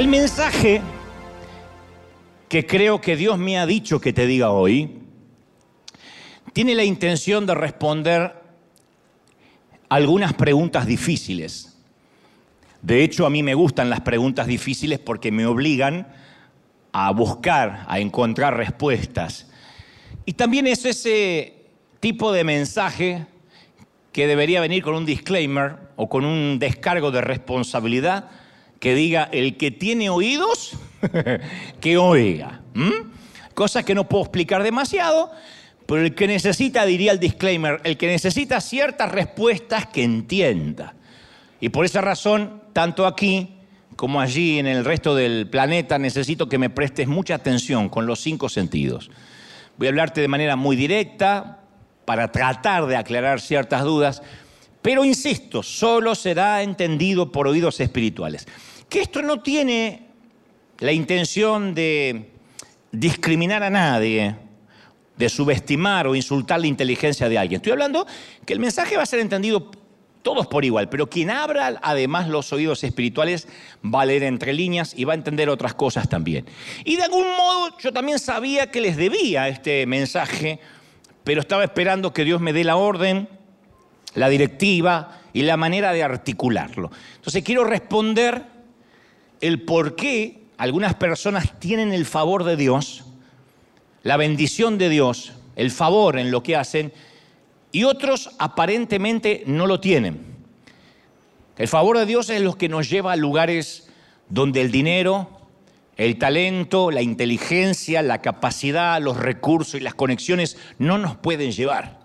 El mensaje que creo que Dios me ha dicho que te diga hoy tiene la intención de responder algunas preguntas difíciles. De hecho, a mí me gustan las preguntas difíciles porque me obligan a buscar, a encontrar respuestas. Y también es ese tipo de mensaje que debería venir con un disclaimer o con un descargo de responsabilidad que diga, el que tiene oídos, que oiga. Cosas que no puedo explicar demasiado, pero el que necesita, diría el disclaimer, el que necesita ciertas respuestas que entienda. Y por esa razón, tanto aquí como allí en el resto del planeta, necesito que me prestes mucha atención con los cinco sentidos. Voy a hablarte de manera muy directa para tratar de aclarar ciertas dudas, pero insisto, solo será entendido por oídos espirituales que esto no tiene la intención de discriminar a nadie, de subestimar o insultar la inteligencia de alguien. Estoy hablando que el mensaje va a ser entendido todos por igual, pero quien abra además los oídos espirituales va a leer entre líneas y va a entender otras cosas también. Y de algún modo yo también sabía que les debía este mensaje, pero estaba esperando que Dios me dé la orden, la directiva y la manera de articularlo. Entonces quiero responder el por qué algunas personas tienen el favor de Dios, la bendición de Dios, el favor en lo que hacen, y otros aparentemente no lo tienen. El favor de Dios es lo que nos lleva a lugares donde el dinero, el talento, la inteligencia, la capacidad, los recursos y las conexiones no nos pueden llevar.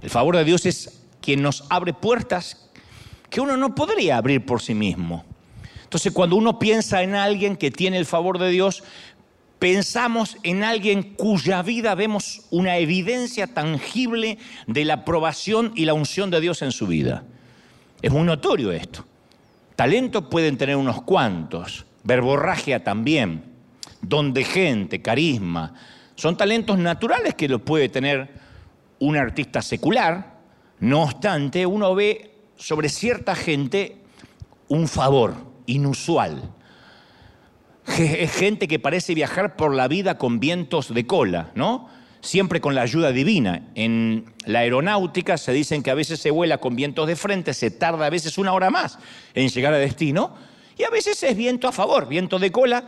El favor de Dios es quien nos abre puertas que uno no podría abrir por sí mismo. Entonces, cuando uno piensa en alguien que tiene el favor de Dios, pensamos en alguien cuya vida vemos una evidencia tangible de la aprobación y la unción de Dios en su vida. Es muy notorio esto. Talento pueden tener unos cuantos, verborragia también, don de gente, carisma. Son talentos naturales que lo puede tener un artista secular. No obstante, uno ve sobre cierta gente un favor inusual. Es gente que parece viajar por la vida con vientos de cola, ¿no? Siempre con la ayuda divina. En la aeronáutica se dicen que a veces se vuela con vientos de frente, se tarda a veces una hora más en llegar a destino, y a veces es viento a favor, viento de cola,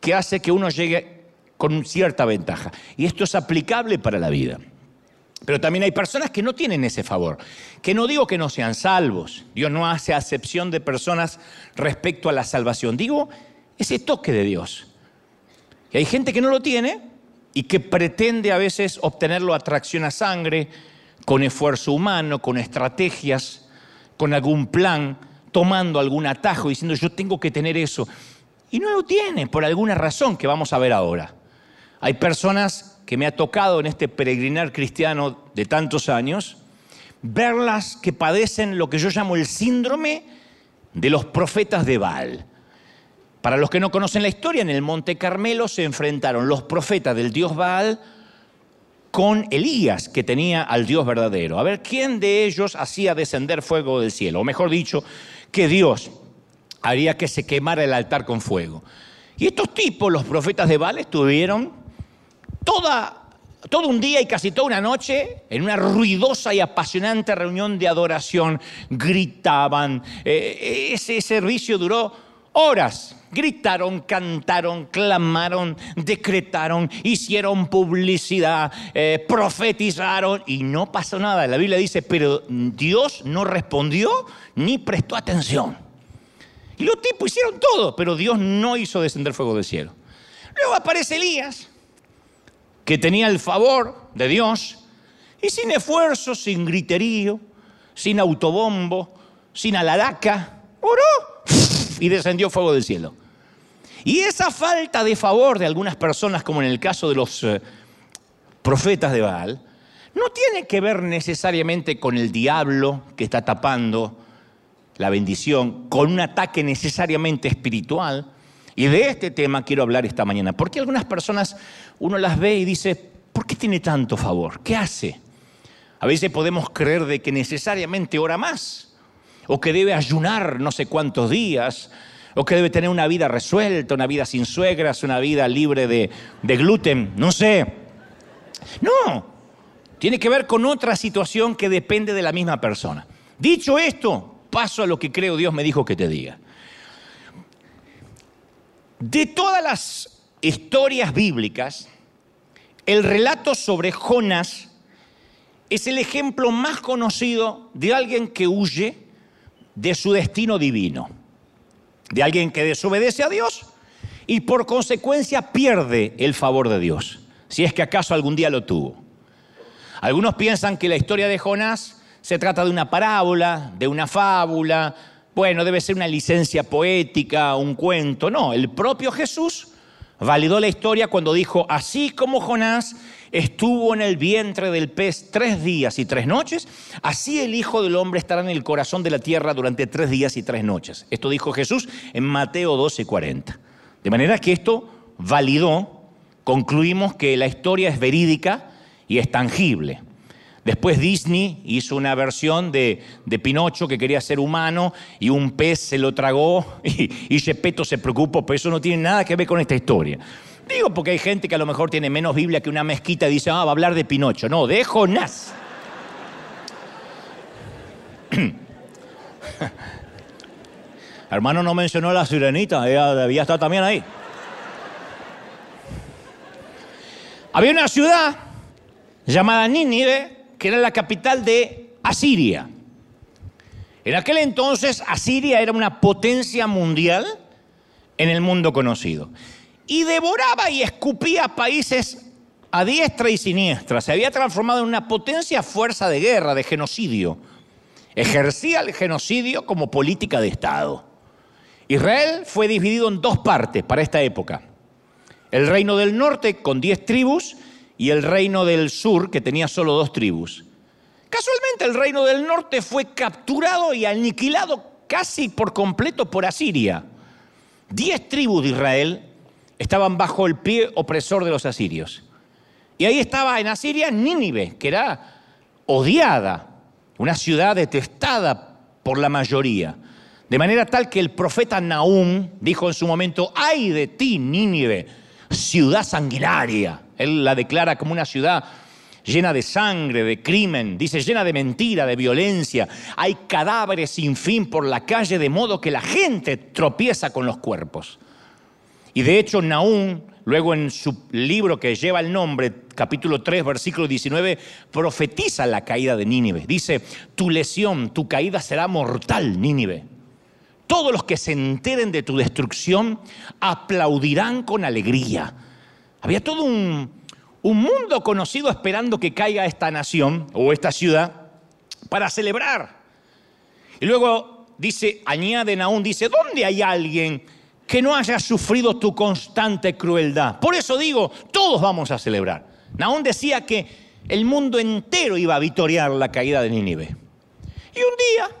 que hace que uno llegue con cierta ventaja. Y esto es aplicable para la vida. Pero también hay personas que no tienen ese favor, que no digo que no sean salvos, Dios no hace acepción de personas respecto a la salvación, digo ese toque de Dios. Y hay gente que no lo tiene y que pretende a veces obtenerlo a tracción a sangre, con esfuerzo humano, con estrategias, con algún plan, tomando algún atajo, diciendo yo tengo que tener eso. Y no lo tiene por alguna razón que vamos a ver ahora. Hay personas que me ha tocado en este peregrinar cristiano de tantos años, verlas que padecen lo que yo llamo el síndrome de los profetas de Baal. Para los que no conocen la historia, en el Monte Carmelo se enfrentaron los profetas del dios Baal con Elías, que tenía al Dios verdadero. A ver, ¿quién de ellos hacía descender fuego del cielo? O mejor dicho, que Dios haría que se quemara el altar con fuego. Y estos tipos, los profetas de Baal, estuvieron toda, todo un día y casi toda una noche en una ruidosa y apasionante reunión de adoración. Gritaban. Eh, ese servicio duró horas. Gritaron, cantaron, clamaron, decretaron, hicieron publicidad, eh, profetizaron y no pasó nada. La Biblia dice, pero Dios no respondió ni prestó atención. Y los tipos hicieron todo, pero Dios no hizo descender fuego del cielo. Luego aparece Elías que tenía el favor de Dios y sin esfuerzo, sin griterío, sin autobombo, sin alaraca, oró y descendió fuego del cielo. Y esa falta de favor de algunas personas, como en el caso de los eh, profetas de Baal, no tiene que ver necesariamente con el diablo que está tapando la bendición, con un ataque necesariamente espiritual, y de este tema quiero hablar esta mañana, porque algunas personas uno las ve y dice, ¿por qué tiene tanto favor? ¿Qué hace? A veces podemos creer de que necesariamente ora más, o que debe ayunar no sé cuántos días, o que debe tener una vida resuelta, una vida sin suegras, una vida libre de, de gluten, no sé. No, tiene que ver con otra situación que depende de la misma persona. Dicho esto, paso a lo que creo Dios me dijo que te diga. De todas las historias bíblicas, el relato sobre Jonás es el ejemplo más conocido de alguien que huye de su destino divino, de alguien que desobedece a Dios y por consecuencia pierde el favor de Dios, si es que acaso algún día lo tuvo. Algunos piensan que la historia de Jonás se trata de una parábola, de una fábula, bueno, debe ser una licencia poética, un cuento. No, el propio Jesús validó la historia cuando dijo, así como Jonás estuvo en el vientre del pez tres días y tres noches, así el Hijo del Hombre estará en el corazón de la tierra durante tres días y tres noches. Esto dijo Jesús en Mateo 12, 40. De manera que esto validó, concluimos que la historia es verídica y es tangible. Después Disney hizo una versión de, Pinocho que quería ser humano y un pez se lo tragó y, y Gepetto se preocupó, pero eso no tiene nada que ver con esta historia. Digo porque hay gente que a lo mejor tiene menos Biblia que una mezquita y dice, ah, va a hablar de Pinocho. No, de Jonás. Hermano no mencionó la sirenita, ella debía estar también ahí. Había una ciudad llamada Nínive que era la capital de Asiria. En aquel entonces Asiria era una potencia mundial en el mundo conocido. Y devoraba y escupía países a diestra y siniestra. Se había transformado en una potencia fuerza de guerra, de genocidio. Ejercía el genocidio como política de Estado. Israel fue dividido en dos partes para esta época. El reino del norte con diez tribus y el reino del sur, que tenía solo dos tribus. Casualmente el reino del norte fue capturado y aniquilado casi por completo por Asiria. Diez tribus de Israel estaban bajo el pie opresor de los asirios. Y ahí estaba en Asiria Nínive, que era odiada, una ciudad detestada por la mayoría. De manera tal que el profeta Nahum dijo en su momento, ay de ti, Nínive, ciudad sanguinaria. Él la declara como una ciudad llena de sangre, de crimen, dice llena de mentira, de violencia. Hay cadáveres sin fin por la calle de modo que la gente tropieza con los cuerpos. Y de hecho Naúm, luego en su libro que lleva el nombre, capítulo 3, versículo 19, profetiza la caída de Nínive. Dice, tu lesión, tu caída será mortal, Nínive. Todos los que se enteren de tu destrucción aplaudirán con alegría. Había todo un, mundo conocido esperando que caiga esta nación o esta ciudad para celebrar. Y luego dice, añade Naúm, dice, ¿dónde hay alguien que no haya sufrido tu constante crueldad? Por eso digo, todos vamos a celebrar. Naúm decía que el mundo entero iba a vitoriar la caída de Nínive. Y un día,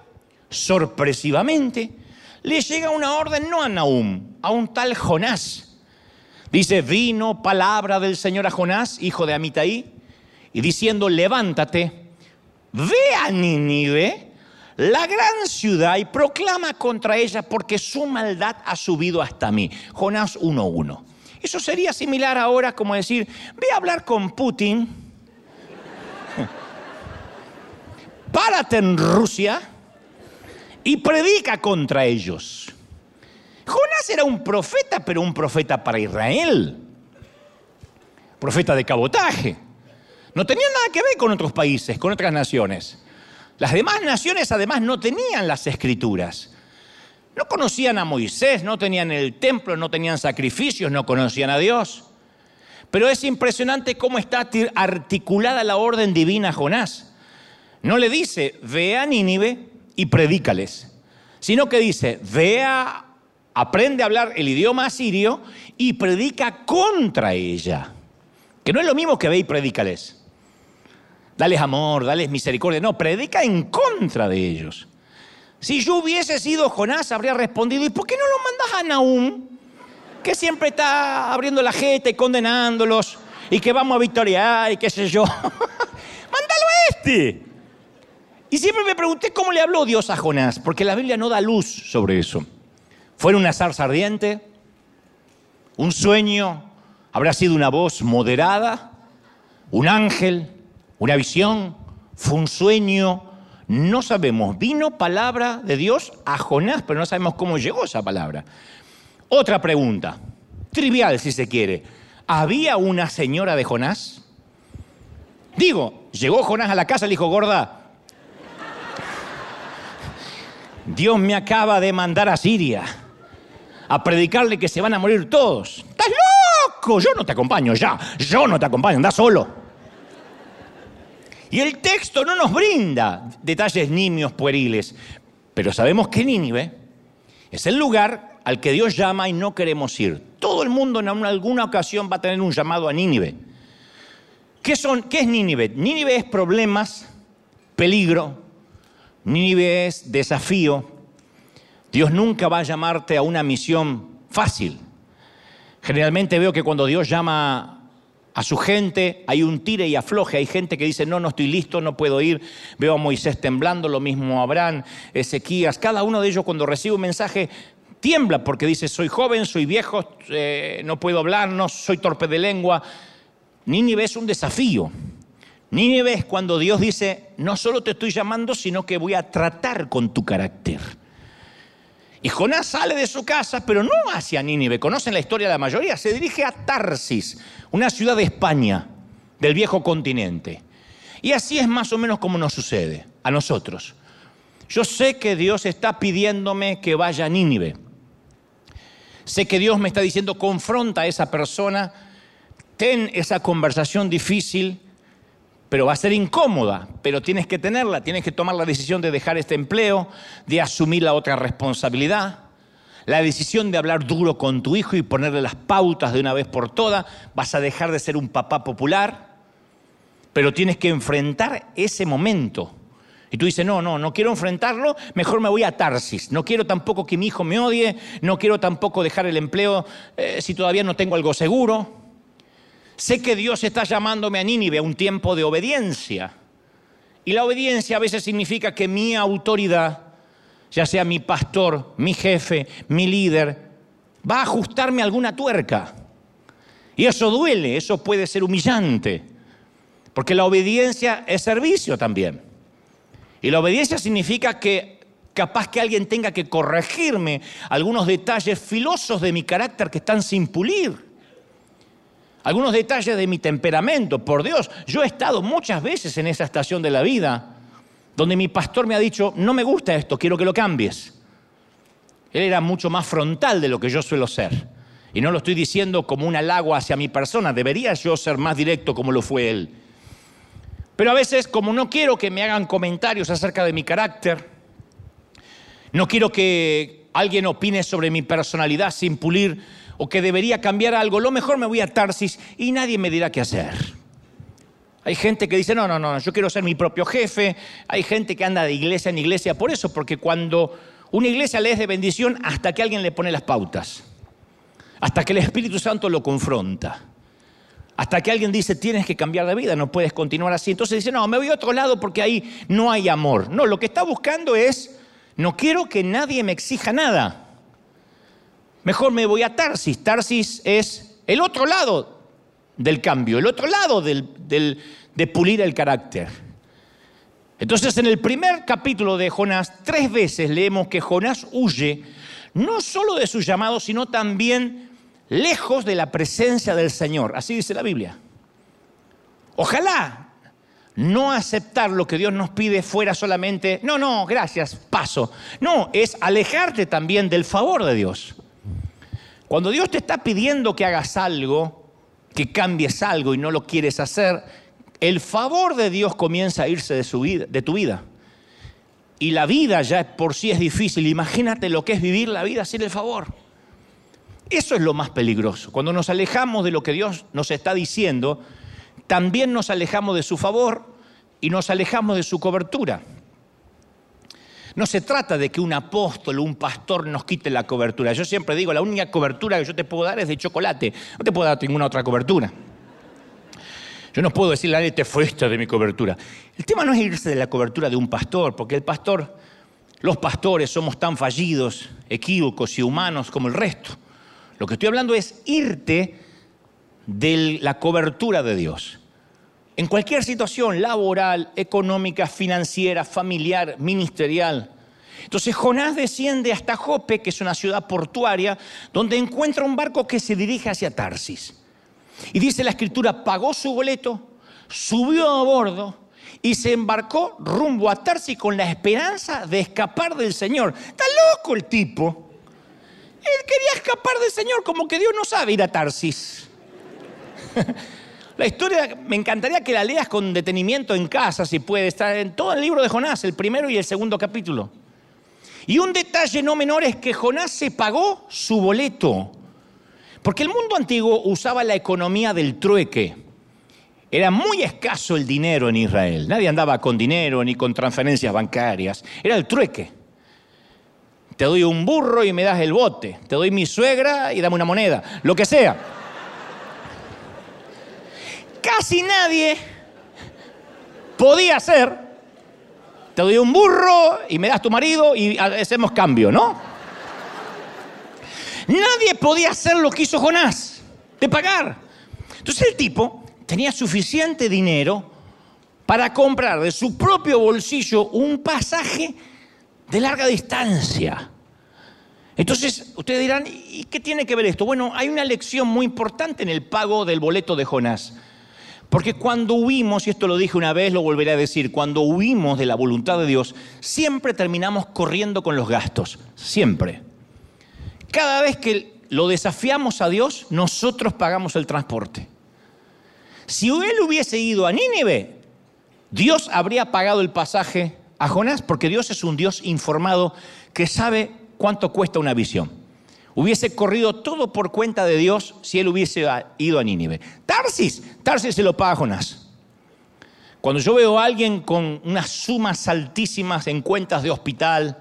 sorpresivamente, le llega una orden no a Nahum, a un tal Jonás. Dice, vino palabra del Señor a Jonás, hijo de Amitai, y diciendo, levántate, ve a Nínive, la gran ciudad, y proclama contra ella, porque su maldad ha subido hasta mí. Jonás 1.1. Eso sería similar ahora como decir, ve a hablar con Putin, párate en Rusia, y predica contra ellos. Jonás era un profeta, pero un profeta para Israel. Profeta de cabotaje. No tenía nada que ver con otros países, con otras naciones. Las demás naciones además no tenían las escrituras. No conocían a Moisés, no tenían el templo, no tenían sacrificios, no conocían a Dios. Pero es impresionante cómo está articulada la orden divina a Jonás. No le dice, ve a Nínive y predícales, sino que dice, vea, aprende a hablar el idioma asirio y predica contra ella. Que no es lo mismo que ve y predícales. Dales amor, dales misericordia. No, predica en contra de ellos. Si yo hubiese sido Jonás, habría respondido, ¿y por qué no lo mandas a Nahum? Que siempre está abriendo la jeta y condenándolos, y que vamos a victoriar, y qué sé yo. Mándalo a este. Y siempre me pregunté cómo le habló Dios a Jonás, porque la Biblia no da luz sobre eso. ¿Fue una zarza ardiente? ¿Un sueño? ¿Habrá sido una voz moderada? ¿Un ángel? ¿Una visión? ¿Fue un sueño? No sabemos. Vino palabra de Dios a Jonás, pero no sabemos cómo llegó esa palabra. Otra pregunta, trivial si se quiere. ¿Había una señora de Jonás? Digo, llegó Jonás a la casa y le dijo, gorda, Dios me acaba de mandar a Siria a predicarle que se van a morir todos. ¡Estás loco! Yo no te acompaño, ya. Yo no te acompaño, anda solo. Y el texto no nos brinda detalles nimios pueriles, pero sabemos que Nínive es el lugar al que Dios llama y no queremos ir. Todo el mundo en alguna ocasión va a tener un llamado a Nínive. ¿Qué, son, ¿Qué es Nínive? Nínive es problemas, peligro, Nínive es desafío. Dios nunca va a llamarte a una misión fácil. Generalmente veo que cuando Dios llama a su gente, hay un tire y afloje, hay gente que dice, no, no estoy listo, no puedo ir. Veo a Moisés temblando, lo mismo Abraham, Ezequías, cada uno de ellos cuando recibe un mensaje tiembla porque dice, soy joven, soy viejo, eh, no puedo hablar, no soy torpe de lengua. Nínive es un desafío. Nínive es cuando Dios dice, no solo te estoy llamando, sino que voy a tratar con tu carácter. Y Jonás sale de su casa, pero no hacia Nínive. Conocen la historia de la mayoría. Se dirige a Tarsis, una ciudad de España, del viejo continente. Y así es más o menos como nos sucede a nosotros. Yo sé que Dios está pidiéndome que vaya a Nínive. Sé que Dios me está diciendo, confronta a esa persona, ten esa conversación difícil, pero va a ser incómoda, pero tienes que tenerla, tienes que tomar la decisión de dejar este empleo, de asumir la otra responsabilidad, la decisión de hablar duro con tu hijo y ponerle las pautas de una vez por todas, vas a dejar de ser un papá popular, pero tienes que enfrentar ese momento. Y tú dices, no, no, no quiero enfrentarlo, mejor me voy a Tarsis. No quiero tampoco que mi hijo me odie, no quiero tampoco dejar el empleo eh, si todavía no tengo algo seguro. Sé que Dios está llamándome a Nínive a un tiempo de obediencia. Y la obediencia a veces significa que mi autoridad, ya sea mi pastor, mi jefe, mi líder, va a ajustarme alguna tuerca. Y eso duele, eso puede ser humillante, porque la obediencia es servicio también. Y la obediencia significa que capaz que alguien tenga que corregirme algunos detalles filosos de mi carácter que están sin pulir algunos detalles de mi temperamento. Por Dios, yo he estado muchas veces en esa estación de la vida donde mi pastor me ha dicho, no me gusta esto, quiero que lo cambies. Él era mucho más frontal de lo que yo suelo ser. Y no lo estoy diciendo como un halago hacia mi persona, debería yo ser más directo como lo fue él. Pero a veces, como no quiero que me hagan comentarios acerca de mi carácter, no quiero que alguien opine sobre mi personalidad sin pulir o que debería cambiar algo, lo mejor me voy a Tarsis y nadie me dirá qué hacer. Hay gente que dice, no, no, no, yo quiero ser mi propio jefe. Hay gente que anda de iglesia en iglesia por eso, porque cuando una iglesia le es de bendición hasta que alguien le pone las pautas, hasta que el Espíritu Santo lo confronta, hasta que alguien dice, tienes que cambiar de vida, no puedes continuar así. Entonces dice, no, me voy a otro lado porque ahí no hay amor. No, lo que está buscando es, no quiero que nadie me exija nada. Mejor me voy a Tarsis. Tarsis es el otro lado del cambio, el otro lado de pulir el carácter. Entonces en el primer capítulo de Jonás, tres veces leemos que Jonás huye no solo de su llamado, sino también lejos de la presencia del Señor. Así dice la Biblia. Ojalá no aceptar lo que Dios nos pide fuera solamente, no, no, gracias, paso. No, es alejarte también del favor de Dios. Cuando Dios te está pidiendo que hagas algo, que cambies algo y no lo quieres hacer, el favor de Dios comienza a irse de, su de tu vida. Y la vida ya por sí es difícil. Imagínate lo que es vivir la vida sin el favor. Eso es lo más peligroso. Cuando nos alejamos de lo que Dios nos está diciendo, también nos alejamos de su favor y nos alejamos de su cobertura. No se trata de que un apóstol o un pastor nos quite la cobertura. Yo siempre digo, la única cobertura que yo te puedo dar es de chocolate. No te puedo dar ninguna otra cobertura. Yo no puedo decirle a nadie, te fuiste de mi cobertura. El tema no es irse de la cobertura de un pastor, porque el pastor los pastores somos tan fallidos, equívocos y humanos como el resto. Lo que estoy hablando es irte de la cobertura de Dios. En cualquier situación laboral, económica, financiera, familiar, ministerial. Entonces Jonás desciende hasta Jope, que es una ciudad portuaria, donde encuentra un barco que se dirige hacia Tarsis. Y dice la escritura, pagó su boleto, subió a bordo y se embarcó rumbo a Tarsis con la esperanza de escapar del Señor. Está loco el tipo. Él quería escapar del Señor, como que Dios no sabe ir a Tarsis. La historia me encantaría que la leas con detenimiento en casa, si puede. estar en todo el libro de Jonás, el primero y el segundo capítulo. Y un detalle no menor es que Jonás se pagó su boleto. Porque el mundo antiguo usaba la economía del trueque. Era muy escaso el dinero en Israel. Nadie andaba con dinero ni con transferencias bancarias. Era el trueque. Te doy un burro y me das el bote. Te doy mi suegra y dame una moneda. Lo que sea casi nadie podía hacer, te doy un burro y me das tu marido y hacemos cambio, ¿no? Nadie podía hacer lo que hizo Jonás, de pagar. Entonces el tipo tenía suficiente dinero para comprar de su propio bolsillo un pasaje de larga distancia. Entonces, ustedes dirán, ¿y qué tiene que ver esto? Bueno, hay una lección muy importante en el pago del boleto de Jonás. Porque cuando huimos, y esto lo dije una vez, lo volveré a decir, cuando huimos de la voluntad de Dios, siempre terminamos corriendo con los gastos, siempre. Cada vez que lo desafiamos a Dios, nosotros pagamos el transporte. Si él hubiese ido a Nínive, Dios habría pagado el pasaje a Jonás, porque Dios es un Dios informado que sabe cuánto cuesta una visión hubiese corrido todo por cuenta de Dios si él hubiese ido a Nínive. Tarsis, Tarsis se lo paga Jonás. Cuando yo veo a alguien con unas sumas altísimas en cuentas de hospital,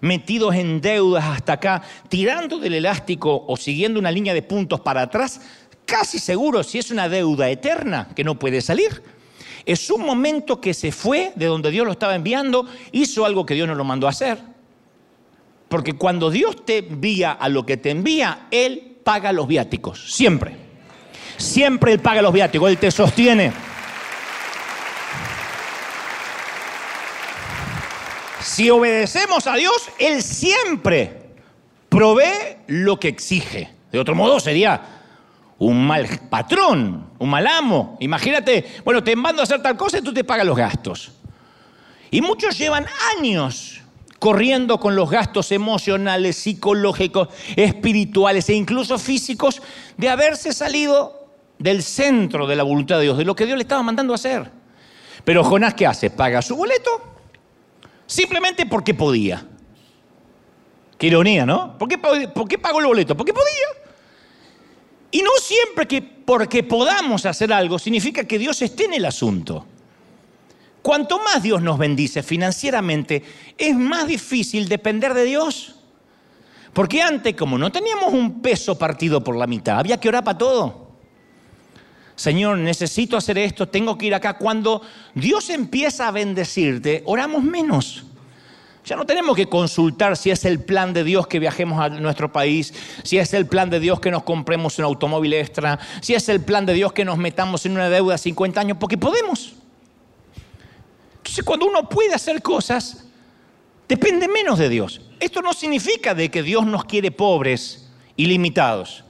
metidos en deudas hasta acá, tirando del elástico o siguiendo una línea de puntos para atrás, casi seguro si es una deuda eterna que no puede salir. Es un momento que se fue de donde Dios lo estaba enviando, hizo algo que Dios no lo mandó a hacer. Porque cuando Dios te envía a lo que te envía, Él paga los viáticos. Siempre. Siempre Él paga los viáticos. Él te sostiene. Si obedecemos a Dios, Él siempre provee lo que exige. De otro modo sería un mal patrón, un mal amo. Imagínate, bueno, te mando a hacer tal cosa y tú te pagas los gastos. Y muchos llevan años corriendo con los gastos emocionales, psicológicos, espirituales e incluso físicos de haberse salido del centro de la voluntad de Dios, de lo que Dios le estaba mandando a hacer. Pero Jonás, ¿qué hace? Paga su boleto simplemente porque podía. Qué ironía, ¿no? ¿Por qué, ¿Por qué pagó el boleto? Porque podía. Y no siempre que porque podamos hacer algo significa que Dios esté en el asunto. Cuanto más Dios nos bendice financieramente, es más difícil depender de Dios. Porque antes, como no teníamos un peso partido por la mitad, había que orar para todo. Señor, necesito hacer esto, tengo que ir acá. Cuando Dios empieza a bendecirte, oramos menos. Ya no tenemos que consultar si es el plan de Dios que viajemos a nuestro país, si es el plan de Dios que nos compremos un automóvil extra, si es el plan de Dios que nos metamos en una deuda de 50 años, porque podemos. Entonces cuando uno puede hacer cosas, depende menos de Dios. Esto no significa de que Dios nos quiere pobres y limitados.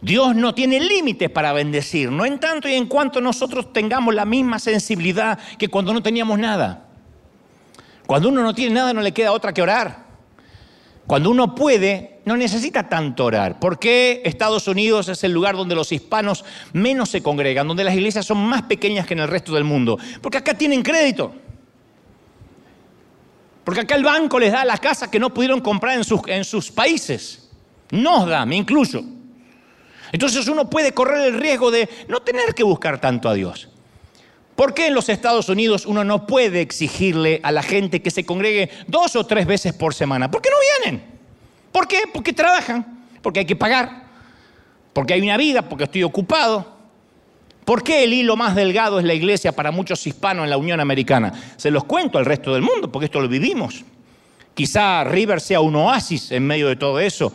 Dios no tiene límites para bendecir, no en tanto y en cuanto nosotros tengamos la misma sensibilidad que cuando no teníamos nada. Cuando uno no tiene nada no le queda otra que orar. Cuando uno puede, no necesita tanto orar. ¿Por qué Estados Unidos es el lugar donde los hispanos menos se congregan, donde las iglesias son más pequeñas que en el resto del mundo? Porque acá tienen crédito. Porque acá el banco les da las casas que no pudieron comprar en sus, países. Nos da, me incluyo. Entonces uno puede correr el riesgo de no tener que buscar tanto a Dios. ¿Por qué en los Estados Unidos uno no puede exigirle a la gente que se congregue dos o tres veces por semana? ¿Por qué no vienen? ¿Por qué? Porque trabajan, porque hay que pagar, porque hay una vida, porque estoy ocupado. ¿Por qué el hilo más delgado es la iglesia para muchos hispanos en la Unión Americana? Se los cuento al resto del mundo, porque esto lo vivimos. Quizá River sea un oasis en medio de todo eso,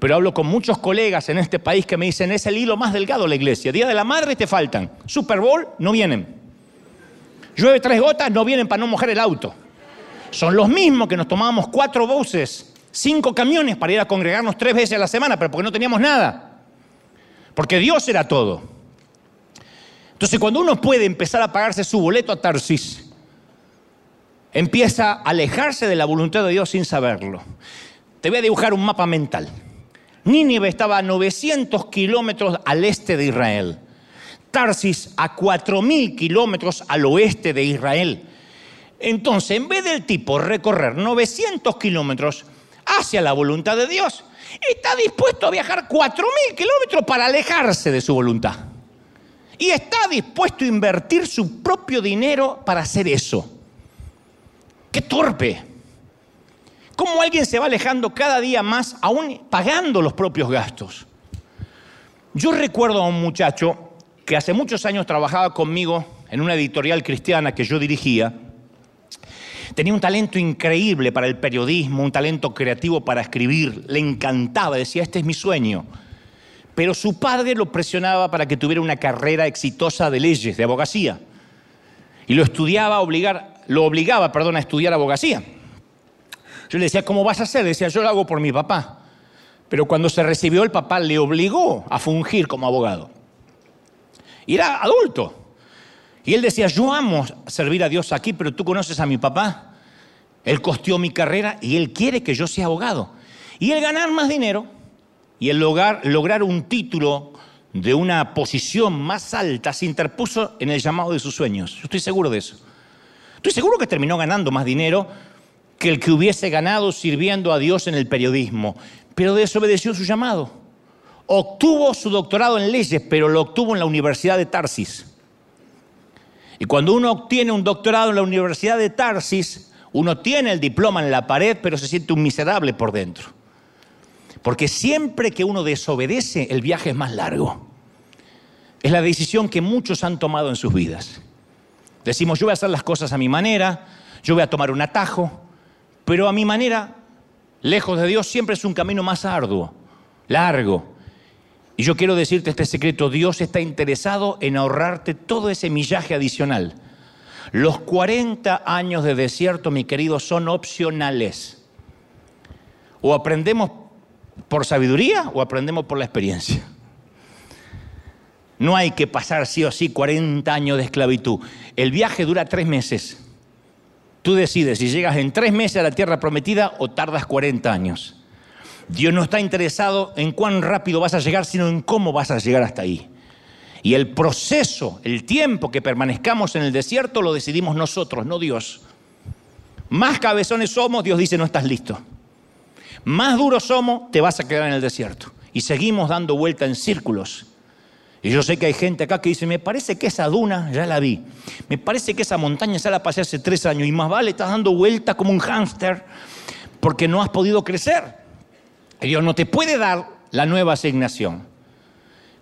pero hablo con muchos colegas en este país que me dicen, es el hilo más delgado la iglesia. Día de la Madre te faltan. Super Bowl, no vienen. Llueve tres gotas, no vienen para no mojar el auto. Son los mismos que nos tomábamos cuatro buses, cinco camiones para ir a congregarnos tres veces a la semana, pero porque no teníamos nada. Porque Dios era todo. Entonces cuando uno puede empezar a pagarse su boleto a Tarsis, empieza a alejarse de la voluntad de Dios sin saberlo. Te voy a dibujar un mapa mental. Nínive estaba a 900 kilómetros al este de Israel. Tarsis a 4.000 kilómetros al oeste de Israel. Entonces, en vez del tipo recorrer 900 kilómetros hacia la voluntad de Dios, está dispuesto a viajar 4.000 kilómetros para alejarse de su voluntad. Y está dispuesto a invertir su propio dinero para hacer eso. ¡Qué torpe! ¿Cómo alguien se va alejando cada día más, aún pagando los propios gastos? Yo recuerdo a un muchacho que hace muchos años trabajaba conmigo en una editorial cristiana que yo dirigía. Tenía un talento increíble para el periodismo, un talento creativo para escribir. Le encantaba, decía, este es mi sueño. Pero su padre lo presionaba para que tuviera una carrera exitosa de leyes, de abogacía. Y lo estudiaba, obligar, lo obligaba, perdón, a estudiar abogacía. Yo le decía, ¿cómo vas a hacer? Decía, yo lo hago por mi papá. Pero cuando se recibió, el papá le obligó a fungir como abogado. Y era adulto. Y él decía, yo amo servir a Dios aquí, pero tú conoces a mi papá. Él costeó mi carrera y él quiere que yo sea abogado. Y el ganar más dinero y el lograr, lograr un título de una posición más alta se interpuso en el llamado de sus sueños. Yo estoy seguro de eso. Estoy seguro que terminó ganando más dinero que el que hubiese ganado sirviendo a Dios en el periodismo, pero desobedeció su llamado. Obtuvo su doctorado en leyes, pero lo obtuvo en la Universidad de Tarsis. Y cuando uno obtiene un doctorado en la Universidad de Tarsis, uno tiene el diploma en la pared, pero se siente un miserable por dentro. Porque siempre que uno desobedece, el viaje es más largo. Es la decisión que muchos han tomado en sus vidas. Decimos, yo voy a hacer las cosas a mi manera, yo voy a tomar un atajo, pero a mi manera, lejos de Dios, siempre es un camino más arduo, largo. Y yo quiero decirte este secreto, Dios está interesado en ahorrarte todo ese millaje adicional. Los 40 años de desierto, mi querido, son opcionales. O aprendemos por sabiduría o aprendemos por la experiencia. No hay que pasar sí o sí 40 años de esclavitud. El viaje dura tres meses. Tú decides si llegas en tres meses a la tierra prometida o tardas 40 años. Dios no está interesado en cuán rápido vas a llegar, sino en cómo vas a llegar hasta ahí. Y el proceso, el tiempo que permanezcamos en el desierto lo decidimos nosotros, no Dios. Más cabezones somos, Dios dice no estás listo. Más duros somos, te vas a quedar en el desierto. Y seguimos dando vuelta en círculos y yo sé que hay gente acá que dice, me parece que esa duna ya la vi. Me parece que esa montaña ya la pasé hace tres años y más vale, estás dando vuelta como un hámster porque no has podido crecer. Dios no te puede dar la nueva asignación.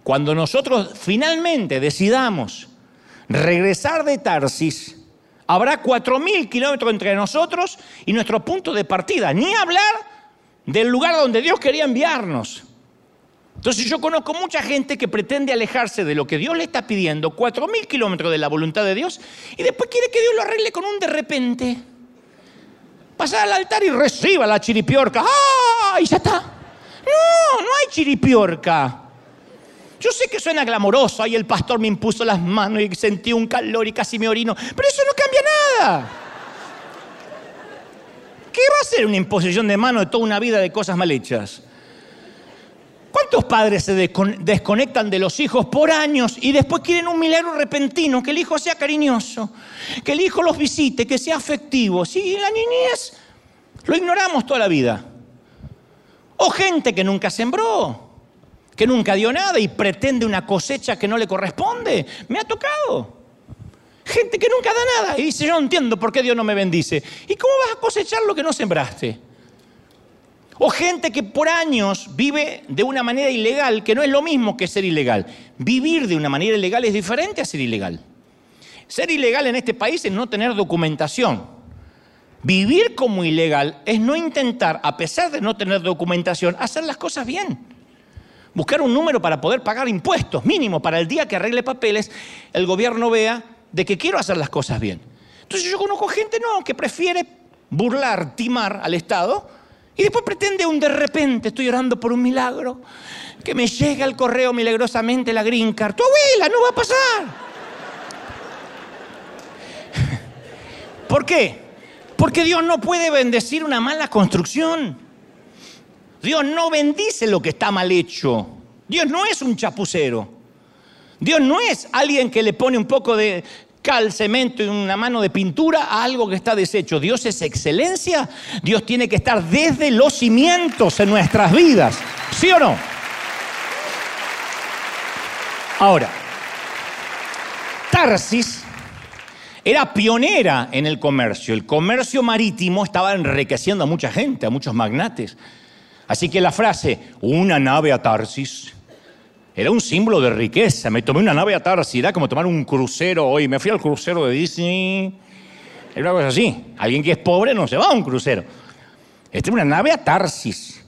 Cuando nosotros finalmente decidamos regresar de Tarsis, habrá cuatro mil kilómetros entre nosotros y nuestro punto de partida. Ni hablar del lugar donde Dios quería enviarnos. Entonces yo conozco mucha gente que pretende alejarse de lo que Dios le está pidiendo, cuatro mil kilómetros de la voluntad de Dios, y después quiere que Dios lo arregle con un de repente. Pasar al altar y reciba la chiripiorca. ¡Ah! Y ya está. No, no hay chiripiorca. Yo sé que suena glamoroso, ahí el pastor me impuso las manos y sentí un calor y casi me orino, pero eso no cambia nada. ¿Qué va a ser una imposición de mano de toda una vida de cosas mal hechas? ¿Cuántos padres se desconectan de los hijos por años y después quieren un milagro repentino, que el hijo sea cariñoso, que el hijo los visite, que sea afectivo? Si la niñez lo ignoramos toda la vida. O gente que nunca sembró, que nunca dio nada y pretende una cosecha que no le corresponde. Me ha tocado. Gente que nunca da nada y dice, yo no entiendo por qué Dios no me bendice. ¿Y cómo vas a cosechar lo que no sembraste? O gente que por años vive de una manera ilegal, que no es lo mismo que ser ilegal. Vivir de una manera ilegal es diferente a ser ilegal. Ser ilegal en este país es no tener documentación. Vivir como ilegal es no intentar, a pesar de no tener documentación, hacer las cosas bien. Buscar un número para poder pagar impuestos, mínimo, para el día que arregle papeles, el gobierno vea de que quiero hacer las cosas bien. Entonces yo conozco gente, no, que prefiere burlar, timar al Estado y después pretende un de repente, estoy orando por un milagro, que me llegue al correo milagrosamente la green card. Tu abuela, no va a pasar. ¿Por qué? Porque Dios no puede bendecir una mala construcción. Dios no bendice lo que está mal hecho. Dios no es un chapucero. Dios no es alguien que le pone un poco de cal, cemento y una mano de pintura a algo que está deshecho. Dios es excelencia. Dios tiene que estar desde los cimientos en nuestras vidas. ¿Sí o no? Ahora, Tarsis era pionera en el comercio. El comercio marítimo estaba enriqueciendo a mucha gente, a muchos magnates. Así que la frase, una nave a Tarsis, era un símbolo de riqueza. Me tomé una nave a Tarsis, era como tomar un crucero hoy. Me fui al crucero de Disney. Era una cosa así. Alguien que es pobre no se va a un crucero. Esta es una nave a Tarsis.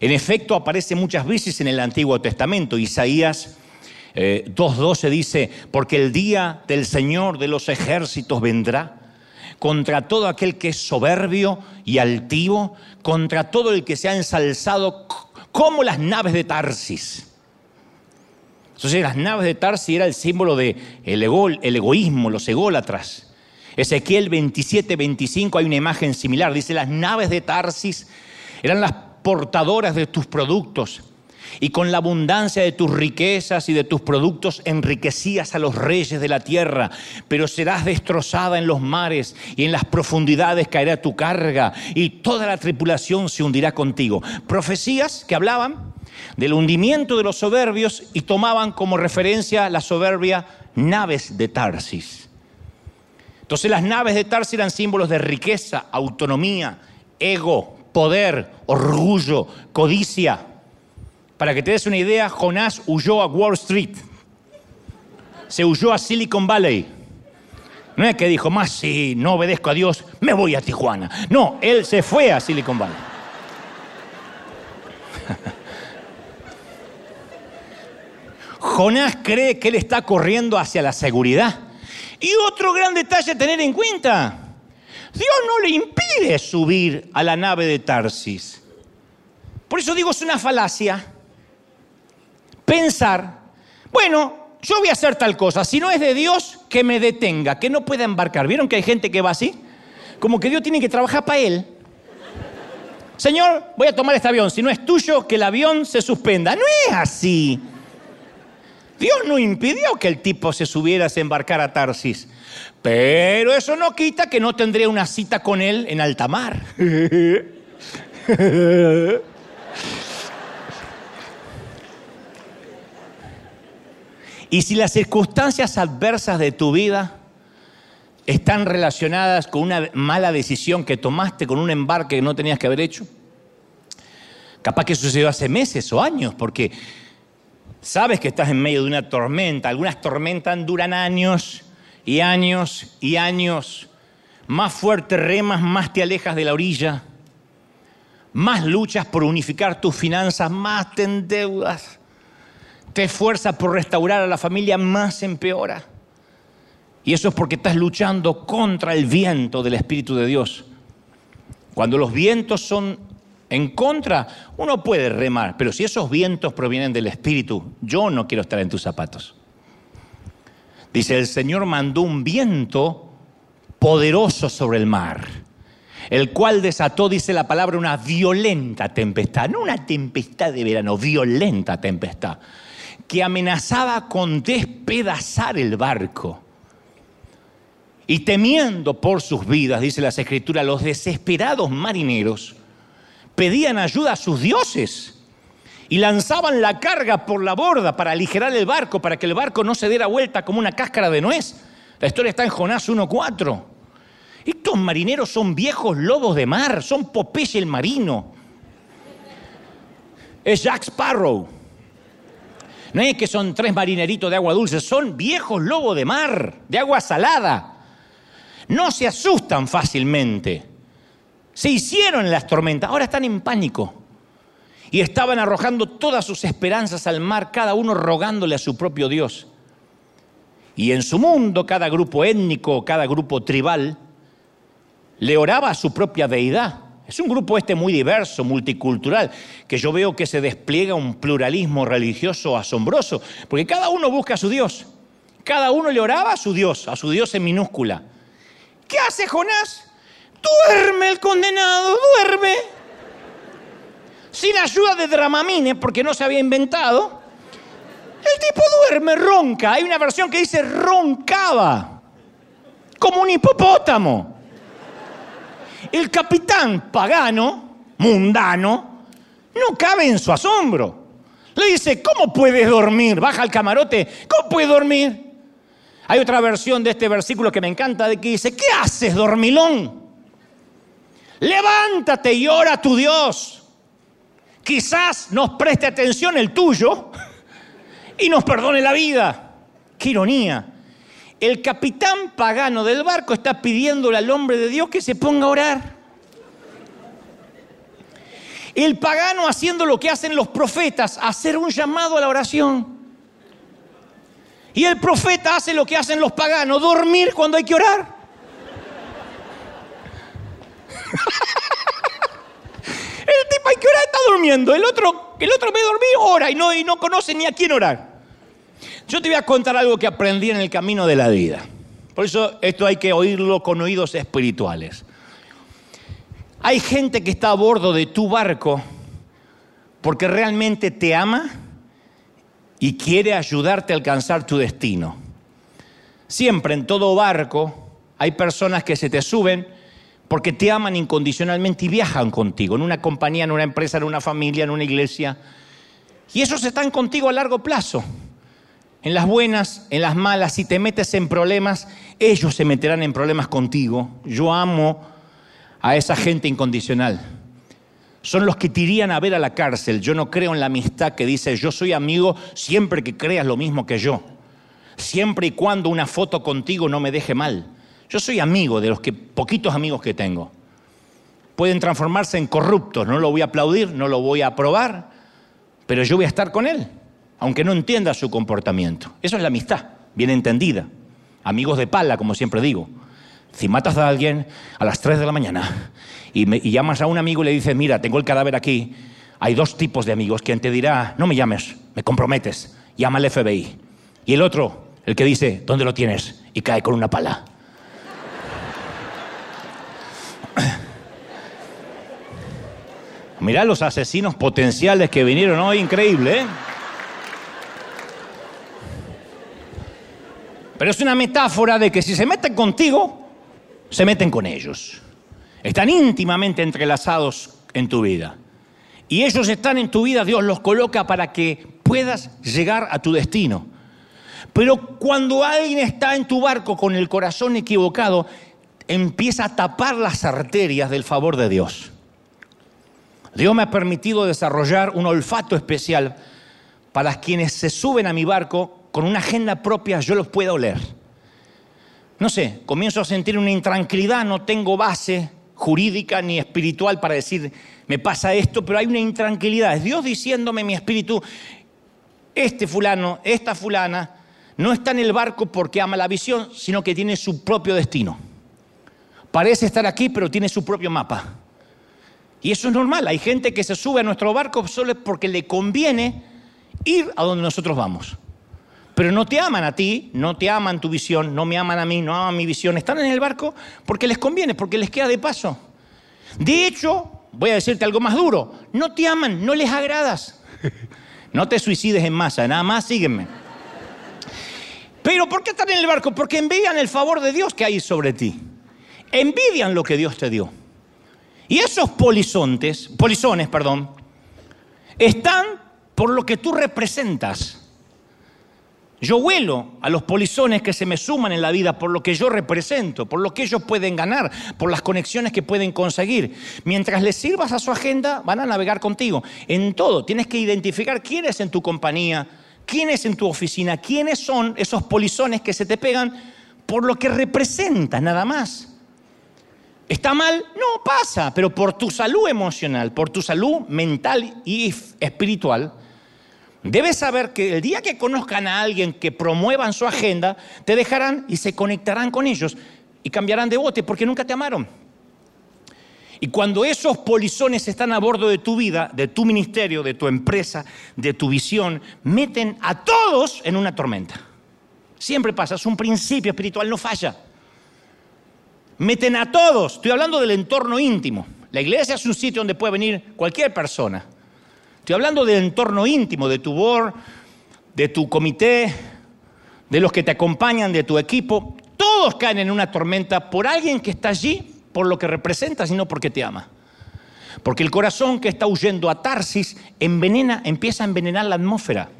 En efecto, aparece muchas veces en el Antiguo Testamento. Isaías 2.12 eh, dice, porque el día del Señor de los ejércitos vendrá contra todo aquel que es soberbio y altivo, contra todo el que se ha ensalzado como las naves de Tarsis. Entonces las naves de Tarsis era el símbolo del de el egoísmo, los ególatras. Ezequiel 27, 25 hay una imagen similar. Dice, las naves de Tarsis eran las portadoras de tus productos y con la abundancia de tus riquezas y de tus productos enriquecías a los reyes de la tierra, pero serás destrozada en los mares y en las profundidades caerá tu carga y toda la tripulación se hundirá contigo. Profecías que hablaban del hundimiento de los soberbios y tomaban como referencia la soberbia naves de Tarsis. Entonces las naves de Tarsis eran símbolos de riqueza, autonomía, ego, poder, orgullo, codicia. Para que te des una idea, Jonás huyó a Wall Street. Se huyó a Silicon Valley. No es que dijo, más si no obedezco a Dios, me voy a Tijuana. No, él se fue a Silicon Valley. Jonás cree que él está corriendo hacia la seguridad. Y otro gran detalle a tener en cuenta, Dios no le impide subir a la nave de Tarsis. Por eso digo, es una falacia pensar, bueno, yo voy a hacer tal cosa, si no es de Dios, que me detenga, que no pueda embarcar. ¿Vieron que hay gente que va así? Como que Dios tiene que trabajar para él. Señor, voy a tomar este avión, si no es tuyo, que el avión se suspenda. No es así. Dios no impidió que el tipo se subiera, se embarcara a Tarsis. Pero eso no quita que no tendría una cita con él en alta mar. Y si las circunstancias adversas de tu vida están relacionadas con una mala decisión que tomaste, con un embarque que no tenías que haber hecho, capaz que sucedió hace meses o años, porque sabes que estás en medio de una tormenta, algunas tormentas duran años y años y años, más fuerte remas, más te alejas de la orilla, más luchas por unificar tus finanzas, más te endeudas te esfuerzas por restaurar a la familia, más empeora. Y eso es porque estás luchando contra el viento del Espíritu de Dios. Cuando los vientos son en contra, uno puede remar, pero si esos vientos provienen del Espíritu, yo no quiero estar en tus zapatos. Dice, el Señor mandó un viento poderoso sobre el mar, el cual desató, dice la palabra, una violenta tempestad, no una tempestad de verano, violenta tempestad que amenazaba con despedazar el barco. Y temiendo por sus vidas, dice las escrituras, los desesperados marineros pedían ayuda a sus dioses y lanzaban la carga por la borda para aligerar el barco, para que el barco no se diera vuelta como una cáscara de nuez. La historia está en Jonás 1.4. Estos marineros son viejos lobos de mar, son Popeye el marino. Es Jack Sparrow. No es que son tres marineritos de agua dulce, son viejos lobos de mar, de agua salada. No se asustan fácilmente. Se hicieron las tormentas, ahora están en pánico. Y estaban arrojando todas sus esperanzas al mar, cada uno rogándole a su propio Dios. Y en su mundo, cada grupo étnico, cada grupo tribal, le oraba a su propia deidad. Es un grupo este muy diverso, multicultural, que yo veo que se despliega un pluralismo religioso asombroso, porque cada uno busca a su Dios. Cada uno le oraba a su Dios, a su Dios en minúscula. ¿Qué hace Jonás? Duerme el condenado, duerme. Sin ayuda de Dramamine, porque no se había inventado. El tipo duerme, ronca. Hay una versión que dice roncaba, como un hipopótamo. El capitán pagano, mundano, no cabe en su asombro. Le dice, ¿cómo puedes dormir? Baja al camarote, ¿cómo puedes dormir? Hay otra versión de este versículo que me encanta, de que dice, ¿qué haces, dormilón? Levántate y ora a tu Dios. Quizás nos preste atención el tuyo y nos perdone la vida. Qué ironía. El capitán pagano del barco está pidiéndole al hombre de Dios que se ponga a orar. El pagano haciendo lo que hacen los profetas, hacer un llamado a la oración. Y el profeta hace lo que hacen los paganos, dormir cuando hay que orar. El tipo hay que orar, está durmiendo. El otro, el otro me dormí, ora y no, y no conoce ni a quién orar. Yo te voy a contar algo que aprendí en el camino de la vida. Por eso esto hay que oírlo con oídos espirituales. Hay gente que está a bordo de tu barco porque realmente te ama y quiere ayudarte a alcanzar tu destino. Siempre en todo barco hay personas que se te suben porque te aman incondicionalmente y viajan contigo, en una compañía, en una empresa, en una familia, en una iglesia. Y esos están contigo a largo plazo en las buenas, en las malas, si te metes en problemas, ellos se meterán en problemas contigo. Yo amo a esa gente incondicional. Son los que te irían a ver a la cárcel. Yo no creo en la amistad que dice yo soy amigo siempre que creas lo mismo que yo. Siempre y cuando una foto contigo no me deje mal. Yo soy amigo de los que, poquitos amigos que tengo. Pueden transformarse en corruptos, no lo voy a aplaudir, no lo voy a aprobar, pero yo voy a estar con él aunque no entienda su comportamiento. Eso es la amistad, bien entendida. Amigos de pala, como siempre digo. Si matas a alguien a las 3 de la mañana y, llamas a un amigo y le dices, mira, tengo el cadáver aquí, hay dos tipos de amigos. Quien te dirá, no me llames, me comprometes, llama al FBI. Y el otro, el que dice, ¿dónde lo tienes? Y cae con una pala. Mirá los asesinos potenciales que vinieron hoy, increíble, ¿eh? Pero es una metáfora de que si se meten contigo, se meten con ellos. Están íntimamente entrelazados en tu vida. Y ellos están en tu vida, Dios los coloca para que puedas llegar a tu destino. Pero cuando alguien está en tu barco con el corazón equivocado, empieza a tapar las arterias del favor de Dios. Dios me ha permitido desarrollar un olfato especial para quienes se suben a mi barco con una agenda propia yo los puedo oler. No sé, comienzo a sentir una intranquilidad, no tengo base jurídica ni espiritual para decir, me pasa esto, pero hay una intranquilidad. Es Dios diciéndome mi espíritu, este fulano, esta fulana, no está en el barco porque ama la visión, sino que tiene su propio destino. Parece estar aquí, pero tiene su propio mapa. Y eso es normal. Hay gente que se sube a nuestro barco solo porque le conviene ir a donde nosotros vamos. Pero no te aman a ti, no te aman tu visión, no me aman a mí, no aman mi visión. Están en el barco porque les conviene, porque les queda de paso. De hecho, voy a decirte algo más duro, no te aman, no les agradas. No te suicides en masa, nada más sígueme. Pero ¿por qué están en el barco? Porque envidian el favor de Dios que hay sobre ti. Envidian lo que Dios te dio. Y esos polizontes, polizones, perdón, están por lo que tú representas. Yo huelo a los polizones que se me suman en la vida por lo que yo represento, por lo que ellos pueden ganar, por las conexiones que pueden conseguir. Mientras les sirvas a su agenda, van a navegar contigo. En todo, tienes que identificar quién es en tu compañía, quién es en tu oficina, quiénes son esos polizones que se te pegan por lo que representas, nada más. ¿Está mal? No, pasa, pero por tu salud emocional, por tu salud mental y espiritual, debes saber que el día que conozcan a alguien que promuevan su agenda, te dejarán y se conectarán con ellos y cambiarán de bote porque nunca te amaron. Y cuando esos polizones están a bordo de tu vida, de tu ministerio, de tu empresa, de tu visión, meten a todos en una tormenta. Siempre pasa, es un principio espiritual, no falla. Meten a todos, estoy hablando del entorno íntimo. La iglesia es un sitio donde puede venir cualquier persona. Estoy hablando del entorno íntimo, de tu board, de tu comité, de los que te acompañan, de tu equipo. Todos caen en una tormenta por alguien que está allí por lo que representa, sino porque te ama. Porque el corazón que está huyendo a Tarsis envenena, empieza a envenenar la atmósfera.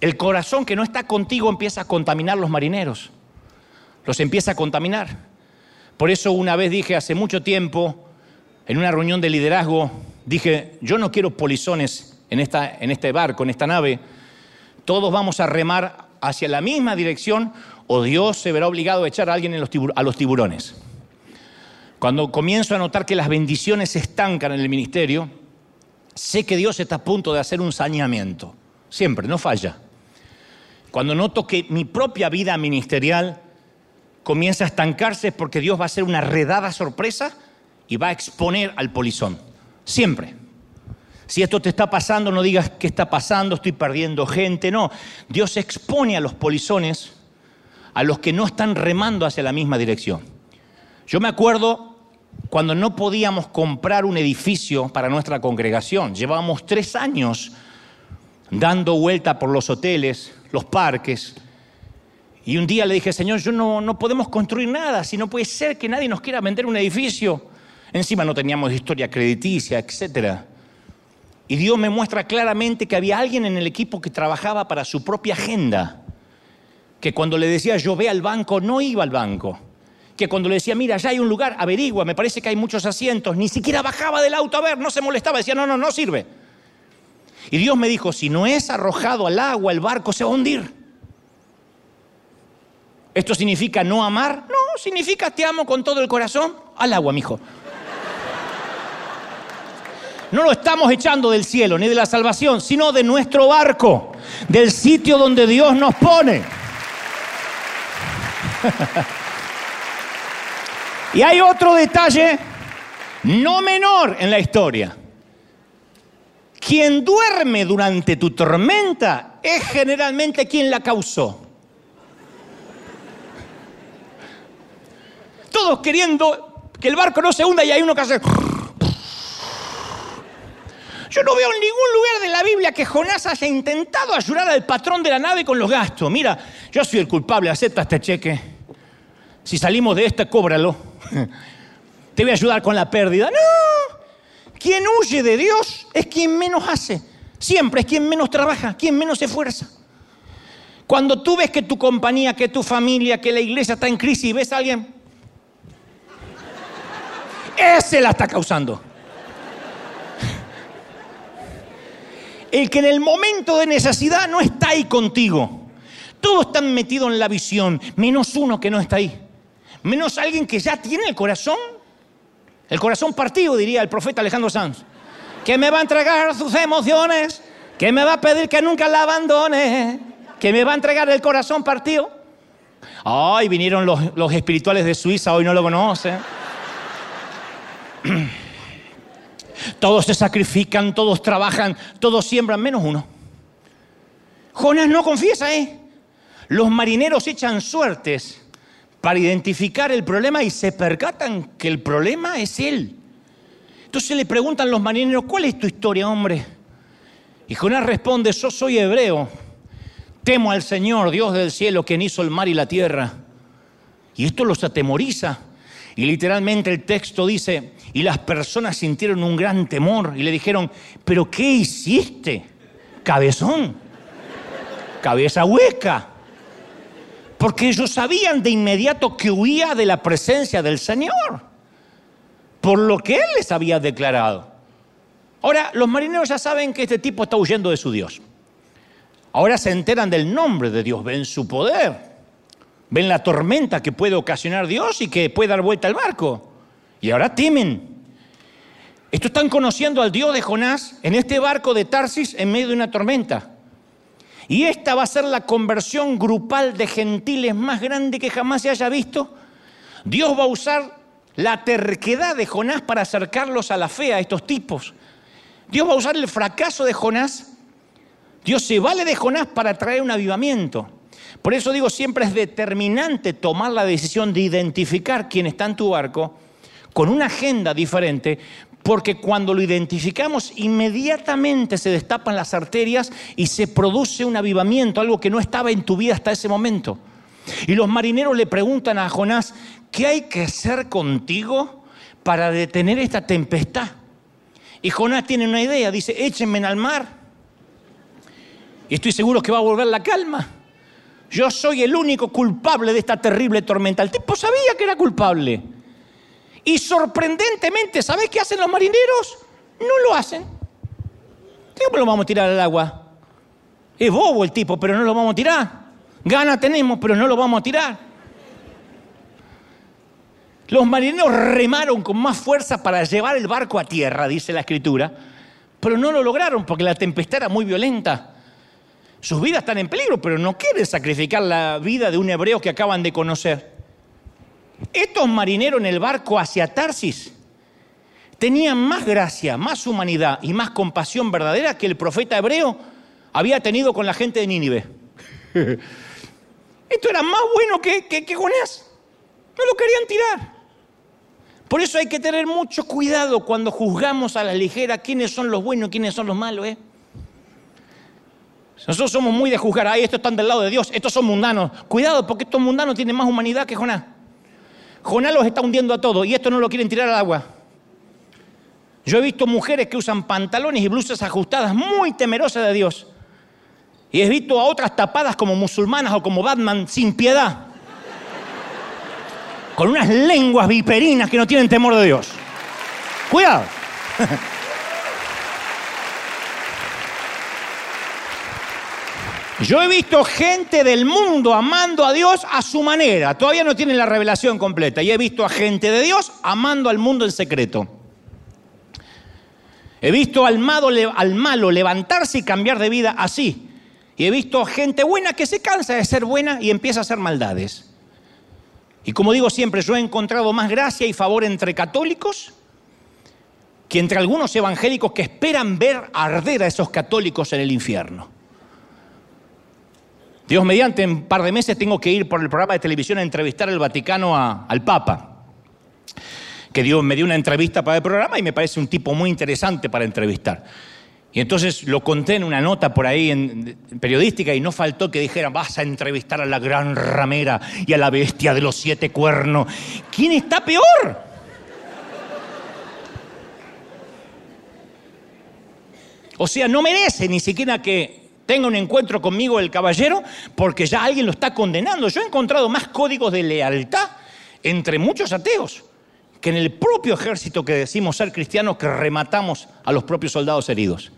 El corazón que no está contigo empieza a contaminar los marineros. Los empieza a contaminar. Por eso una vez dije hace mucho tiempo, en una reunión de liderazgo, dije, yo no quiero polizones en, esta, en este barco, en esta nave. Todos vamos a remar hacia la misma dirección o Dios se verá obligado a echar a alguien a los tiburones. Cuando comienzo a notar que las bendiciones se estancan en el ministerio, sé que Dios está a punto de hacer un saneamiento. Siempre, no falla. Cuando noto que mi propia vida ministerial comienza a estancarse es porque Dios va a hacer una redada sorpresa y va a exponer al polizón. Siempre. Si esto te está pasando, no digas qué está pasando, estoy perdiendo gente. No, Dios expone a los polizones, a los que no están remando hacia la misma dirección. Yo me acuerdo cuando no podíamos comprar un edificio para nuestra congregación. Llevábamos tres años dando vuelta por los hoteles, los parques. Y un día le dije, Señor, yo no, no podemos construir nada, si no puede ser que nadie nos quiera vender un edificio. Encima no teníamos historia crediticia, etc. Y Dios me muestra claramente que había alguien en el equipo que trabajaba para su propia agenda. Que cuando le decía yo al banco, no iba al banco. Que cuando le decía, mira, ya hay un lugar, averigua, me parece que hay muchos asientos, ni siquiera bajaba del auto a ver, no se molestaba, decía, no, no, no sirve. Y Dios me dijo, si no es arrojado al agua, el barco se va a hundir. ¿Esto significa no amar? No, significa te amo con todo el corazón al agua, mijo. No lo estamos echando del cielo ni de la salvación, sino de nuestro barco, del sitio donde Dios nos pone. y hay otro detalle no menor en la historia. Quien duerme durante tu tormenta es generalmente quien la causó. Todos queriendo que el barco no se hunda y hay uno que hace... Yo no veo en ningún lugar de la Biblia que Jonás haya intentado ayudar al patrón de la nave con los gastos. Mira, yo soy el culpable, acepta este cheque. Si salimos de este, cóbralo. Te voy a ayudar con la pérdida. No, quien huye de Dios es quien menos hace. Siempre es quien menos trabaja, quien menos se esfuerza. Cuando tú ves que tu compañía, que tu familia, que la iglesia está en crisis y ves a alguien, ese la está causando. El que en el momento de necesidad no está ahí contigo. Todos están metidos en la visión, menos uno que no está ahí. Menos alguien que ya tiene el corazón el corazón partido, diría el profeta Alejandro Sanz. Que me va a entregar sus emociones, que me va a pedir que nunca la abandone, que me va a entregar el corazón partido. Ay, vinieron los, los espirituales de Suiza, hoy no lo conocen. Todos se sacrifican, todos trabajan, todos siembran, menos uno. Jonás no confiesa, ¿eh? Los marineros echan suertes para identificar el problema y se percatan que el problema es él. Entonces le preguntan los marineros, ¿cuál es tu historia, hombre? Y Jonás responde, yo soy hebreo, temo al Señor, Dios del cielo, quien hizo el mar y la tierra. Y esto los atemoriza. Y literalmente el texto dice, y las personas sintieron un gran temor y le dijeron, pero ¿qué hiciste? Cabezón, cabeza hueca porque ellos sabían de inmediato que huía de la presencia del Señor, por lo que Él les había declarado. Ahora, los marineros ya saben que este tipo está huyendo de su Dios. Ahora se enteran del nombre de Dios, ven su poder, ven la tormenta que puede ocasionar Dios y que puede dar vuelta al barco. Y ahora temen. Estos están conociendo al Dios de Jonás en este barco de Tarsis en medio de una tormenta. Y esta va a ser la conversión grupal de gentiles más grande que jamás se haya visto. Dios va a usar la terquedad de Jonás para acercarlos a la fe a estos tipos. Dios va a usar el fracaso de Jonás. Dios se vale de Jonás para traer un avivamiento. Por eso digo, siempre es determinante tomar la decisión de identificar quién está en tu barco con una agenda diferente, porque cuando lo identificamos inmediatamente se destapan las arterias y se produce un avivamiento, algo que no estaba en tu vida hasta ese momento. Y los marineros le preguntan a Jonás, ¿qué hay que hacer contigo para detener esta tempestad? Y Jonás tiene una idea, dice, échenme al mar. Y estoy seguro que va a volver la calma. Yo soy el único culpable de esta terrible tormenta. El tipo sabía que era culpable. Y sorprendentemente, ¿sabes qué hacen los marineros? No lo hacen. ¿Cómo lo vamos a tirar al agua? Es bobo el tipo, pero no lo vamos a tirar. Gana tenemos, pero no lo vamos a tirar. Los marineros remaron con más fuerza para llevar el barco a tierra, dice la escritura, pero no lo lograron porque la tempestad era muy violenta. Sus vidas están en peligro, pero no quieren sacrificar la vida de un hebreo que acaban de conocer. Estos marineros en el barco hacia Tarsis tenían más gracia, más humanidad y más compasión verdadera que el profeta hebreo había tenido con la gente de Nínive. Esto era más bueno que, que, Jonás. No lo querían tirar. Por eso hay que tener mucho cuidado cuando juzgamos a la ligera quiénes son los buenos y quiénes son los malos. ¿eh? Nosotros somos muy de juzgar, ay, estos están del lado de Dios, estos son mundanos. Cuidado, porque estos mundanos tienen más humanidad que Jonás. Jonás los está hundiendo a todos y esto no lo quieren tirar al agua. Yo he visto mujeres que usan pantalones y blusas ajustadas muy temerosas de Dios. Y he visto a otras tapadas como musulmanas o como Batman sin piedad. Con unas lenguas viperinas que no tienen temor de Dios. Cuidado. Yo he visto gente del mundo amando a Dios a su manera. Todavía no tienen la revelación completa. Y he visto a gente de Dios amando al mundo en secreto. He visto al malo, al malo levantarse y cambiar de vida así. Y he visto gente buena que se cansa de ser buena y empieza a hacer maldades. Y como digo siempre, yo he encontrado más gracia y favor entre católicos que entre algunos evangélicos que esperan ver arder a esos católicos en el infierno. Dios mediante, en un par de meses tengo que ir por el programa de televisión a entrevistar al Vaticano al Papa. Que Dios me dio una entrevista para el programa y me parece un tipo muy interesante para entrevistar. Y entonces lo conté en una nota por ahí en, periodística y no faltó que dijeran, vas a entrevistar a la gran ramera y a la bestia de los siete cuernos. ¿Quién está peor? O sea, no merece ni siquiera que tenga un encuentro conmigo el caballero porque ya alguien lo está condenando. Yo he encontrado más códigos de lealtad entre muchos ateos que en el propio ejército que decimos ser cristianos que rematamos a los propios soldados heridos.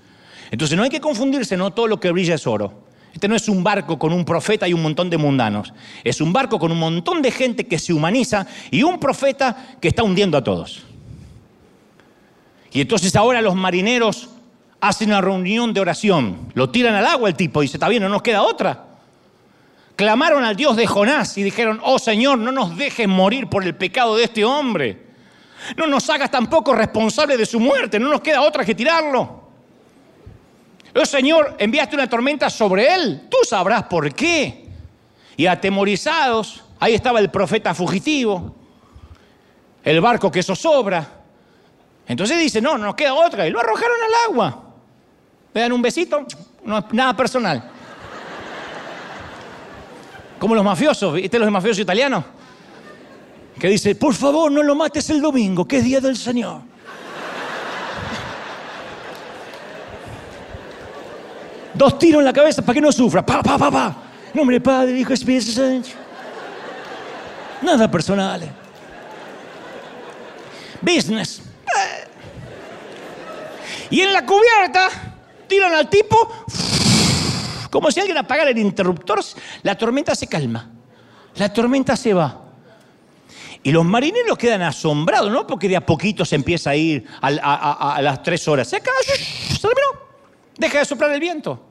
Entonces no hay que confundirse, no todo lo que brilla es oro. Este no es un barco con un profeta y un montón de mundanos. Es un barco con un montón de gente que se humaniza y un profeta que está hundiendo a todos. Y entonces ahora los marineros hacen una reunión de oración, lo tiran al agua el tipo, dice, está bien, no nos queda otra. Clamaron al Dios de Jonás y dijeron, oh Señor, no nos dejes morir por el pecado de este hombre. No nos hagas tampoco responsables de su muerte, no nos queda otra que tirarlo. Oh Señor, enviaste una tormenta sobre él, tú sabrás por qué. Y atemorizados, ahí estaba el profeta fugitivo, el barco que zozobra. Entonces dice, no, no nos queda otra, y lo arrojaron al agua. Vean un besito, no nada personal. Como los mafiosos, ¿viste los mafiosos italianos? Que dice, por favor, no lo mates el domingo, que es día del Señor. Dos tiros en la cabeza para que no sufra. Pa, pa, pa, pa. Nombre Padre, Hijo, Espíritu. Nada personal. Business. Y en la cubierta tiran al tipo, como si alguien apagara el interruptor, la tormenta se calma, la tormenta se va. Y los marineros quedan asombrados, no porque de a poquito se empieza a ir a, las tres horas. Se acaba, se terminó. Deja de soplar el viento.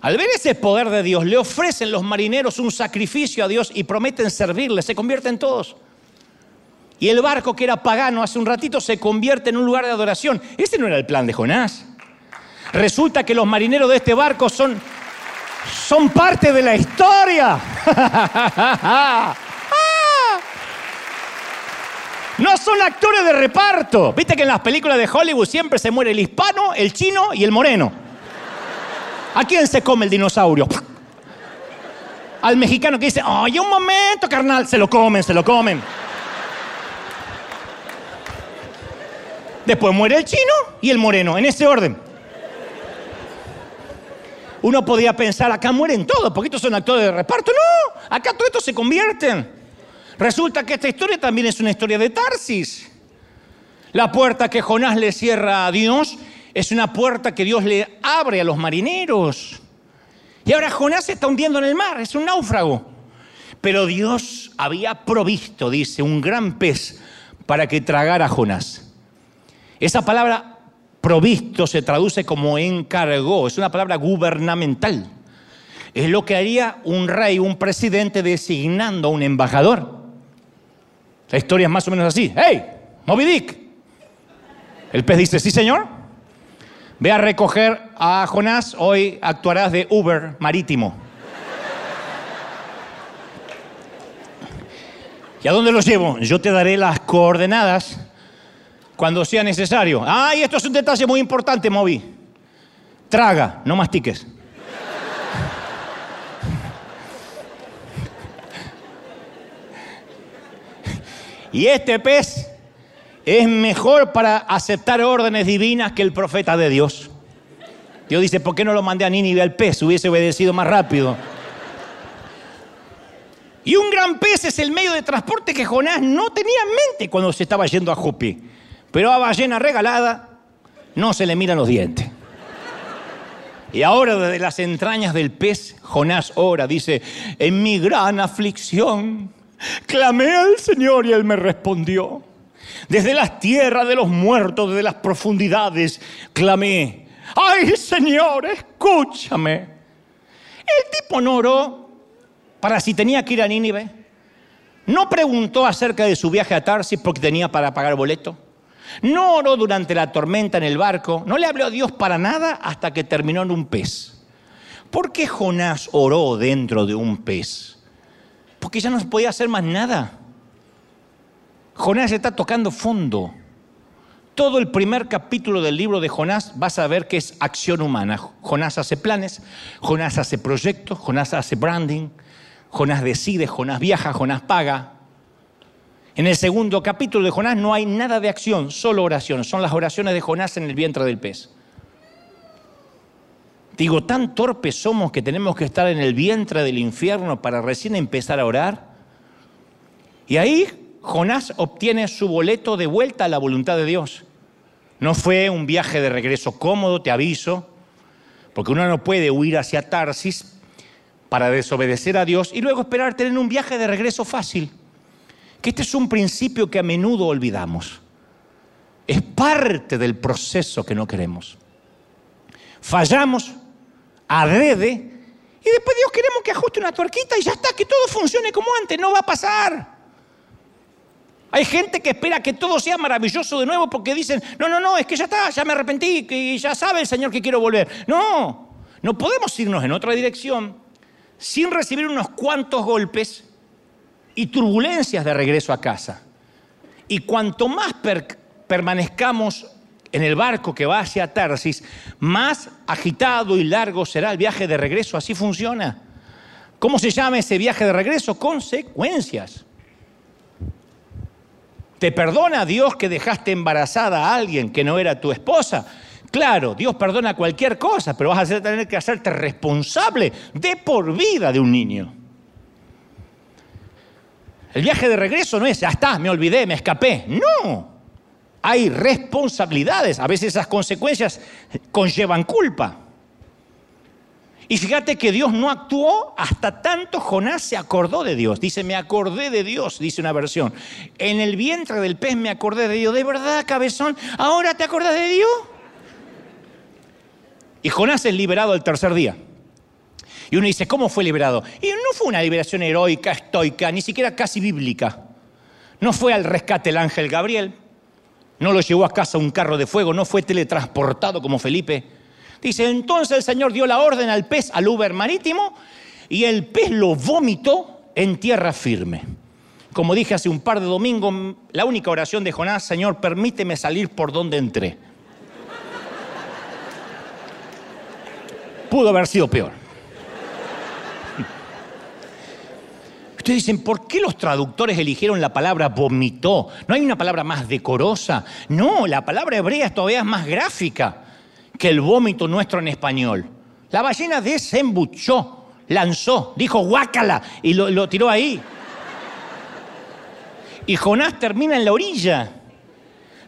Al ver ese poder de Dios, le ofrecen los marineros un sacrificio a Dios y prometen servirle, se convierten todos. Y el barco que era pagano hace un ratito se convierte en un lugar de adoración. Ese no era el plan de Jonás. Resulta que los marineros de este barco son, son parte de la historia. No son actores de reparto. Viste que en las películas de Hollywood siempre se muere el hispano, el chino y el moreno. ¿A quién se come el dinosaurio? Al mexicano que dice, oye, un momento, carnal, se lo comen, se lo comen. Después muere el chino y el moreno, en ese orden. Uno podía pensar, acá mueren todos, porque estos son actores de reparto. No, acá todos estos se convierten. Resulta que esta historia también es una historia de Tarsis. La puerta que Jonás le cierra a Dios es una puerta que Dios le abre a los marineros. Y ahora Jonás se está hundiendo en el mar, es un náufrago. Pero Dios había provisto, dice, un gran pez para que tragara a Jonás. Esa palabra provisto se traduce como encargó, es una palabra gubernamental. Es lo que haría un rey, un presidente designando a un embajador. La historia es más o menos así. ¡Hey! Moby Dick. El pez dice, sí señor. Ve a recoger a Jonás, hoy actuarás de Uber marítimo. ¿Y a dónde los llevo? Yo te daré las coordenadas cuando sea necesario. ¡Ay, esto es un detalle muy importante, Moby! Traga, no mastiques. Y este pez es mejor para aceptar órdenes divinas que el profeta de Dios. Dios dice, ¿por qué no lo mandé a Nínive al pez? Hubiese obedecido más rápido. Y un gran pez es el medio de transporte que Jonás no tenía en mente cuando se estaba yendo a Jopi. Pero a ballena regalada no se le miran los dientes. Y ahora desde las entrañas del pez, Jonás ora, dice, en mi gran aflicción Clamé al Señor y Él me respondió. Desde las tierras de los muertos, desde las profundidades, clamé. Ay Señor, escúchame. El tipo no oró para si tenía que ir a Nínive. No preguntó acerca de su viaje a Tarsis porque tenía para pagar boleto. No oró durante la tormenta en el barco. No le habló a Dios para nada hasta que terminó en un pez. ¿Por qué Jonás oró dentro de un pez? porque ya no se podía hacer más nada. Jonás está tocando fondo. Todo el primer capítulo del libro de Jonás vas a ver que es acción humana. Jonás hace planes, Jonás hace proyectos, Jonás hace branding, Jonás decide, Jonás viaja, Jonás paga. En el segundo capítulo de Jonás no hay nada de acción, solo oración. Son las oraciones de Jonás en el vientre del pez. Digo, tan torpes somos que tenemos que estar en el vientre del infierno para recién empezar a orar. Y ahí Jonás obtiene su boleto de vuelta a la voluntad de Dios. No fue un viaje de regreso cómodo, te aviso, porque uno no puede huir hacia Tarsis para desobedecer a Dios y luego esperar tener un viaje de regreso fácil. Que este es un principio que a menudo olvidamos. Es parte del proceso que no queremos. Fallamos, adrede, y después Dios queremos que ajuste una tuerquita y ya está, que todo funcione como antes, no va a pasar. Hay gente que espera que todo sea maravilloso de nuevo porque dicen, no, no, no, es que ya está, ya me arrepentí, que ya sabe el Señor que quiero volver. No, no podemos irnos en otra dirección sin recibir unos cuantos golpes y turbulencias de regreso a casa. Y cuanto más permanezcamos en el barco que va hacia Tarsis, más agitado y largo será el viaje de regreso. Así funciona. ¿Cómo se llama ese viaje de regreso? Consecuencias. ¿Te perdona Dios que dejaste embarazada a alguien que no era tu esposa? Claro, Dios perdona cualquier cosa, pero vas a tener que hacerte responsable de por vida de un niño. El viaje de regreso no es, ya está, me olvidé, me escapé. No, hay responsabilidades. A veces esas consecuencias conllevan culpa. Y fíjate que Dios no actuó hasta tanto Jonás se acordó de Dios. Dice, me acordé de Dios, dice una versión. En el vientre del pez me acordé de Dios. ¿De verdad, cabezón? ¿Ahora te acordás de Dios? Y Jonás es liberado el tercer día. Y uno dice, ¿cómo fue liberado? Y no fue una liberación heroica, estoica, ni siquiera casi bíblica. No fue al rescate el ángel Gabriel. No lo llevó a casa un carro de fuego. No fue teletransportado como Felipe Dice, entonces el Señor dio la orden al pez, al Uber marítimo, y el pez lo vomitó en tierra firme. Como dije hace un par de domingos, la única oración de Jonás, Señor, permíteme salir por donde entré. Pudo haber sido peor. Ustedes dicen, ¿por qué los traductores eligieron la palabra vomitó? ¿No hay una palabra más decorosa? No, la palabra hebrea todavía más gráfica que el vómito nuestro en español. La ballena desembuchó, lanzó, dijo guácala y lo, tiró ahí. Y Jonás termina en la orilla.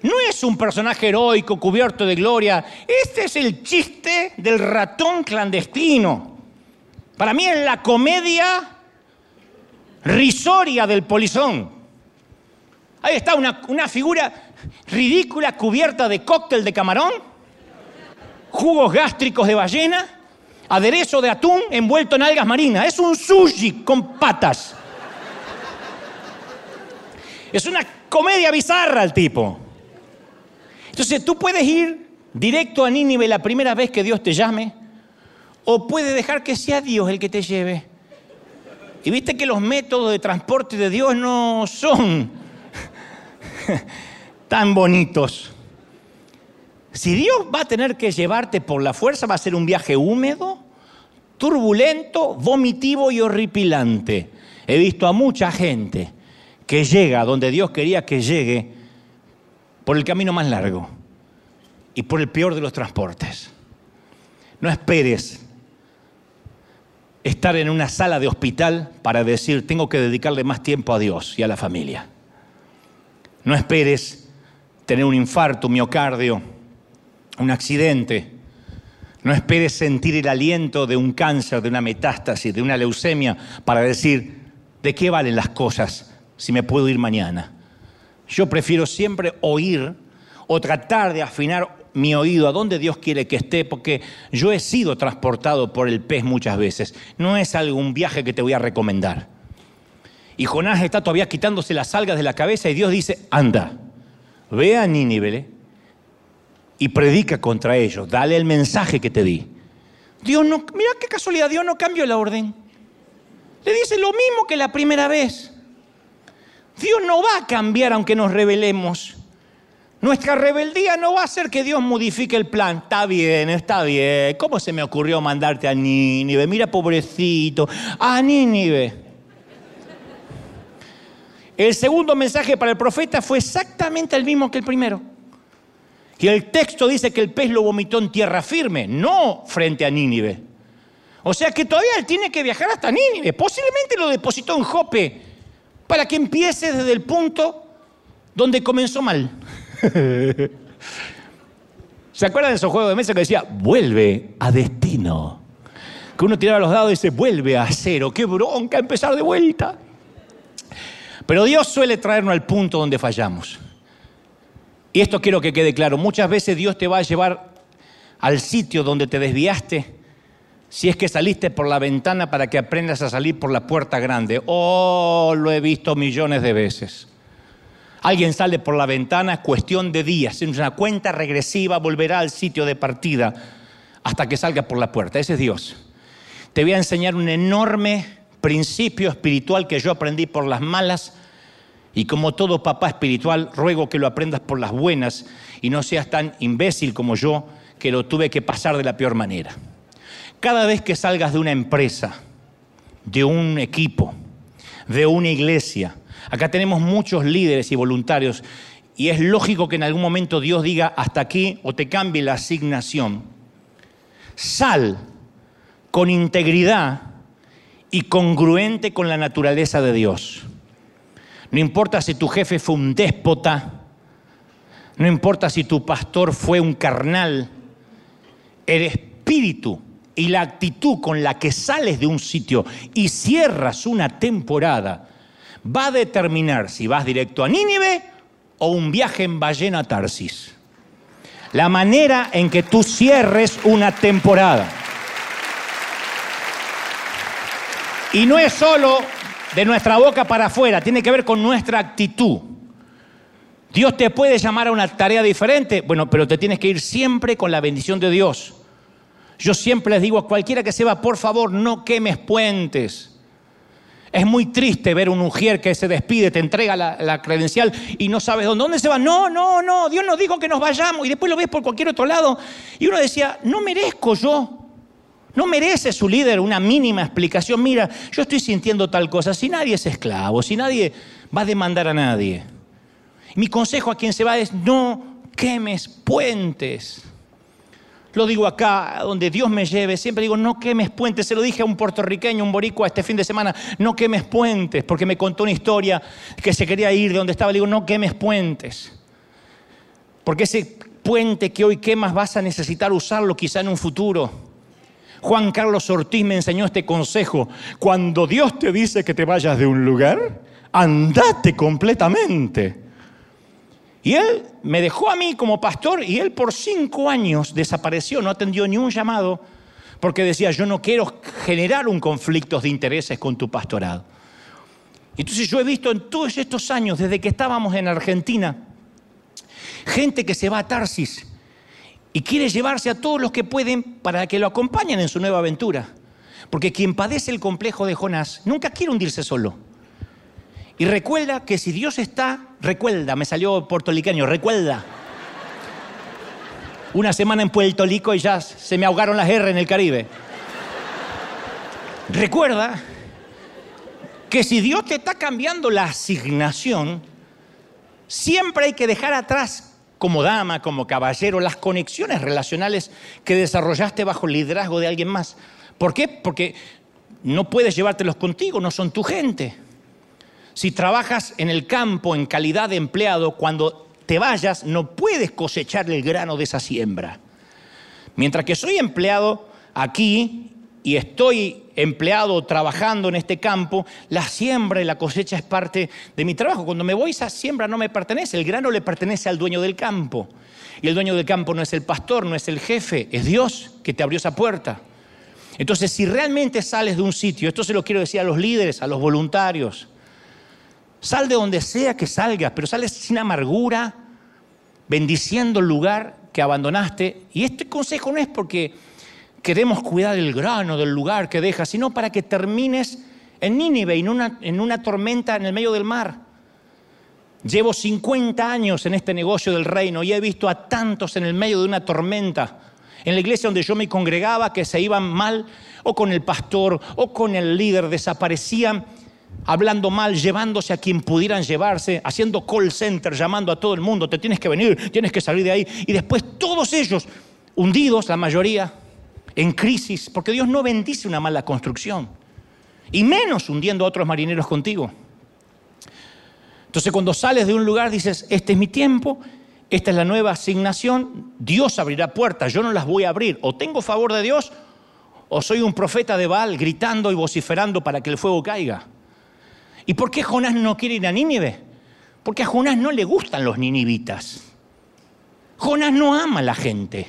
No es un personaje heroico cubierto de gloria. Este es el chiste del ratón clandestino. Para mí es la comedia risoria del polizón. Ahí está una, una figura ridícula cubierta de cóctel de camarón jugos gástricos de ballena, aderezo de atún envuelto en algas marinas. Es un sushi con patas. Es una comedia bizarra el tipo. Entonces tú puedes ir directo a Nínive la primera vez que Dios te llame, o puedes dejar que sea Dios el que te lleve. Y viste que los métodos de transporte de Dios no son tan bonitos. Si Dios va a tener que llevarte por la fuerza, va a ser un viaje húmedo, turbulento, vomitivo y horripilante. He visto a mucha gente que llega donde Dios quería que llegue por el camino más largo y por el peor de los transportes. No esperes estar en una sala de hospital para decir, tengo que dedicarle más tiempo a Dios y a la familia. No esperes tener un infarto, un miocardio, un accidente. No esperes sentir el aliento de un cáncer, de una metástasis, de una leucemia para decir, ¿de qué valen las cosas si me puedo ir mañana? Yo prefiero siempre oír o tratar de afinar mi oído a donde Dios quiere que esté, porque yo he sido transportado por el pez muchas veces. No es algún viaje que te voy a recomendar. Y Jonás está todavía quitándose las algas de la cabeza y Dios dice, anda, ve a Nínive y predica contra ellos. Dale el mensaje que te di. Dios no, mira qué casualidad, Dios no cambió la orden. Le dice lo mismo que la primera vez. Dios no va a cambiar aunque nos rebelemos. Nuestra rebeldía no va a hacer que Dios modifique el plan. Está bien, está bien. ¿Cómo se me ocurrió mandarte a Nínive? Mira, pobrecito. A Nínive. El segundo mensaje para el profeta fue exactamente el mismo que el primero. Y el texto dice que el pez lo vomitó en tierra firme, no frente a Nínive. O sea que todavía él tiene que viajar hasta Nínive. Posiblemente lo depositó en Jope para que empiece desde el punto donde comenzó mal. ¿Se acuerdan de esos juegos de mesa que decía, vuelve a destino? Que uno tiraba los dados y dice, vuelve a cero, qué bronca empezar de vuelta. Pero Dios suele traernos al punto donde fallamos. Y esto quiero que quede claro. Muchas veces Dios te va a llevar al sitio donde te desviaste si es que saliste por la ventana para que aprendas a salir por la puerta grande. Oh, lo he visto millones de veces. Alguien sale por la ventana, es cuestión de días, en una cuenta regresiva, volverá al sitio de partida hasta que salga por la puerta. Ese es Dios. Te voy a enseñar un enorme principio espiritual que yo aprendí por las malas y como todo papá espiritual, ruego que lo aprendas por las buenas y no seas tan imbécil como yo, que lo tuve que pasar de la peor manera. Cada vez que salgas de una empresa, de un equipo, de una iglesia, acá tenemos muchos líderes y voluntarios, y es lógico que en algún momento Dios diga hasta aquí o te cambie la asignación. Sal con integridad y congruente con la naturaleza de Dios. No importa si tu jefe fue un déspota, no importa si tu pastor fue un carnal, el espíritu y la actitud con la que sales de un sitio y cierras una temporada va a determinar si vas directo a Nínive o un viaje en ballena a Tarsis. La manera en que tú cierres una temporada. Y no es solo de nuestra boca para afuera, tiene que ver con nuestra actitud. Dios te puede llamar a una tarea diferente, bueno, pero te tienes que ir siempre con la bendición de Dios. Yo siempre les digo a cualquiera que se va, por favor, no quemes puentes. Es muy triste ver un mujer que se despide, te entrega la, credencial y no sabes dónde, dónde se va. No, no, no, Dios nos dijo que nos vayamos y después lo ves por cualquier otro lado. Y uno decía, no merezco yo. No merece su líder una mínima explicación. Mira, yo estoy sintiendo tal cosa. Si nadie es esclavo, si nadie va a demandar a nadie. Mi consejo a quien se va es no quemes puentes. Lo digo acá, donde Dios me lleve, siempre digo, no quemes puentes. Se lo dije a un puertorriqueño, un boricua este fin de semana, no quemes puentes, porque me contó una historia que se quería ir de donde estaba. Le digo, no quemes puentes. Porque ese puente que hoy quemas vas a necesitar usarlo quizá en un futuro. Juan Carlos Ortiz me enseñó este consejo. Cuando Dios te dice que te vayas de un lugar, andate completamente. Y él me dejó a mí como pastor y él por cinco años desapareció, no atendió ni un llamado porque decía, yo no quiero generar un conflicto de intereses con tu pastorado. Entonces yo he visto en todos estos años, desde que estábamos en Argentina, gente que se va a Tarsis y quiere llevarse a todos los que pueden para que lo acompañen en su nueva aventura. Porque quien padece el complejo de Jonás nunca quiere hundirse solo. Y recuerda que si Dios está, recuerda, me salió puertoliqueño, recuerda. Una semana en Puerto Rico y ya se me ahogaron las R en el Caribe. Recuerda que si Dios te está cambiando la asignación, siempre hay que dejar atrás como dama, como caballero, las conexiones relacionales que desarrollaste bajo el liderazgo de alguien más. ¿Por qué? Porque no puedes llevártelos contigo, no son tu gente. Si trabajas en el campo en calidad de empleado, cuando te vayas no puedes cosechar el grano de esa siembra. Mientras que soy empleado aquí y estoy empleado trabajando en este campo, la siembra y la cosecha es parte de mi trabajo. Cuando me voy, esa siembra no me pertenece, el grano le pertenece al dueño del campo. Y el dueño del campo no es el pastor, no es el jefe, es Dios que te abrió esa puerta. Entonces, si realmente sales de un sitio, esto se lo quiero decir a los líderes, a los voluntarios, Sal de donde sea que salgas, pero sales sin amargura, bendiciendo el lugar que abandonaste. Y este consejo no es porque queremos cuidar el grano del lugar que dejas, sino para que termines en Nínive, en una, en una tormenta en el medio del mar. Llevo 50 años en este negocio del reino y he visto a tantos en el medio de una tormenta. En la iglesia donde yo me congregaba que se iban mal, o con el pastor, o con el líder, desaparecían hablando mal, llevándose a quien pudieran llevarse, haciendo call center, llamando a todo el mundo, te tienes que venir, tienes que salir de ahí. Y después todos ellos hundidos, la mayoría, en crisis, porque Dios no bendice una mala construcción. Y menos hundiendo a otros marineros contigo. Entonces cuando sales de un lugar dices, este es mi tiempo, esta es la nueva asignación, Dios abrirá puertas, yo no las voy a abrir. O tengo favor de Dios, o soy un profeta de Baal gritando y vociferando para que el fuego caiga. ¿Y por qué Jonás no quiere ir a Nínive? Porque a Jonás no le gustan los ninivitas. Jonás no ama a la gente.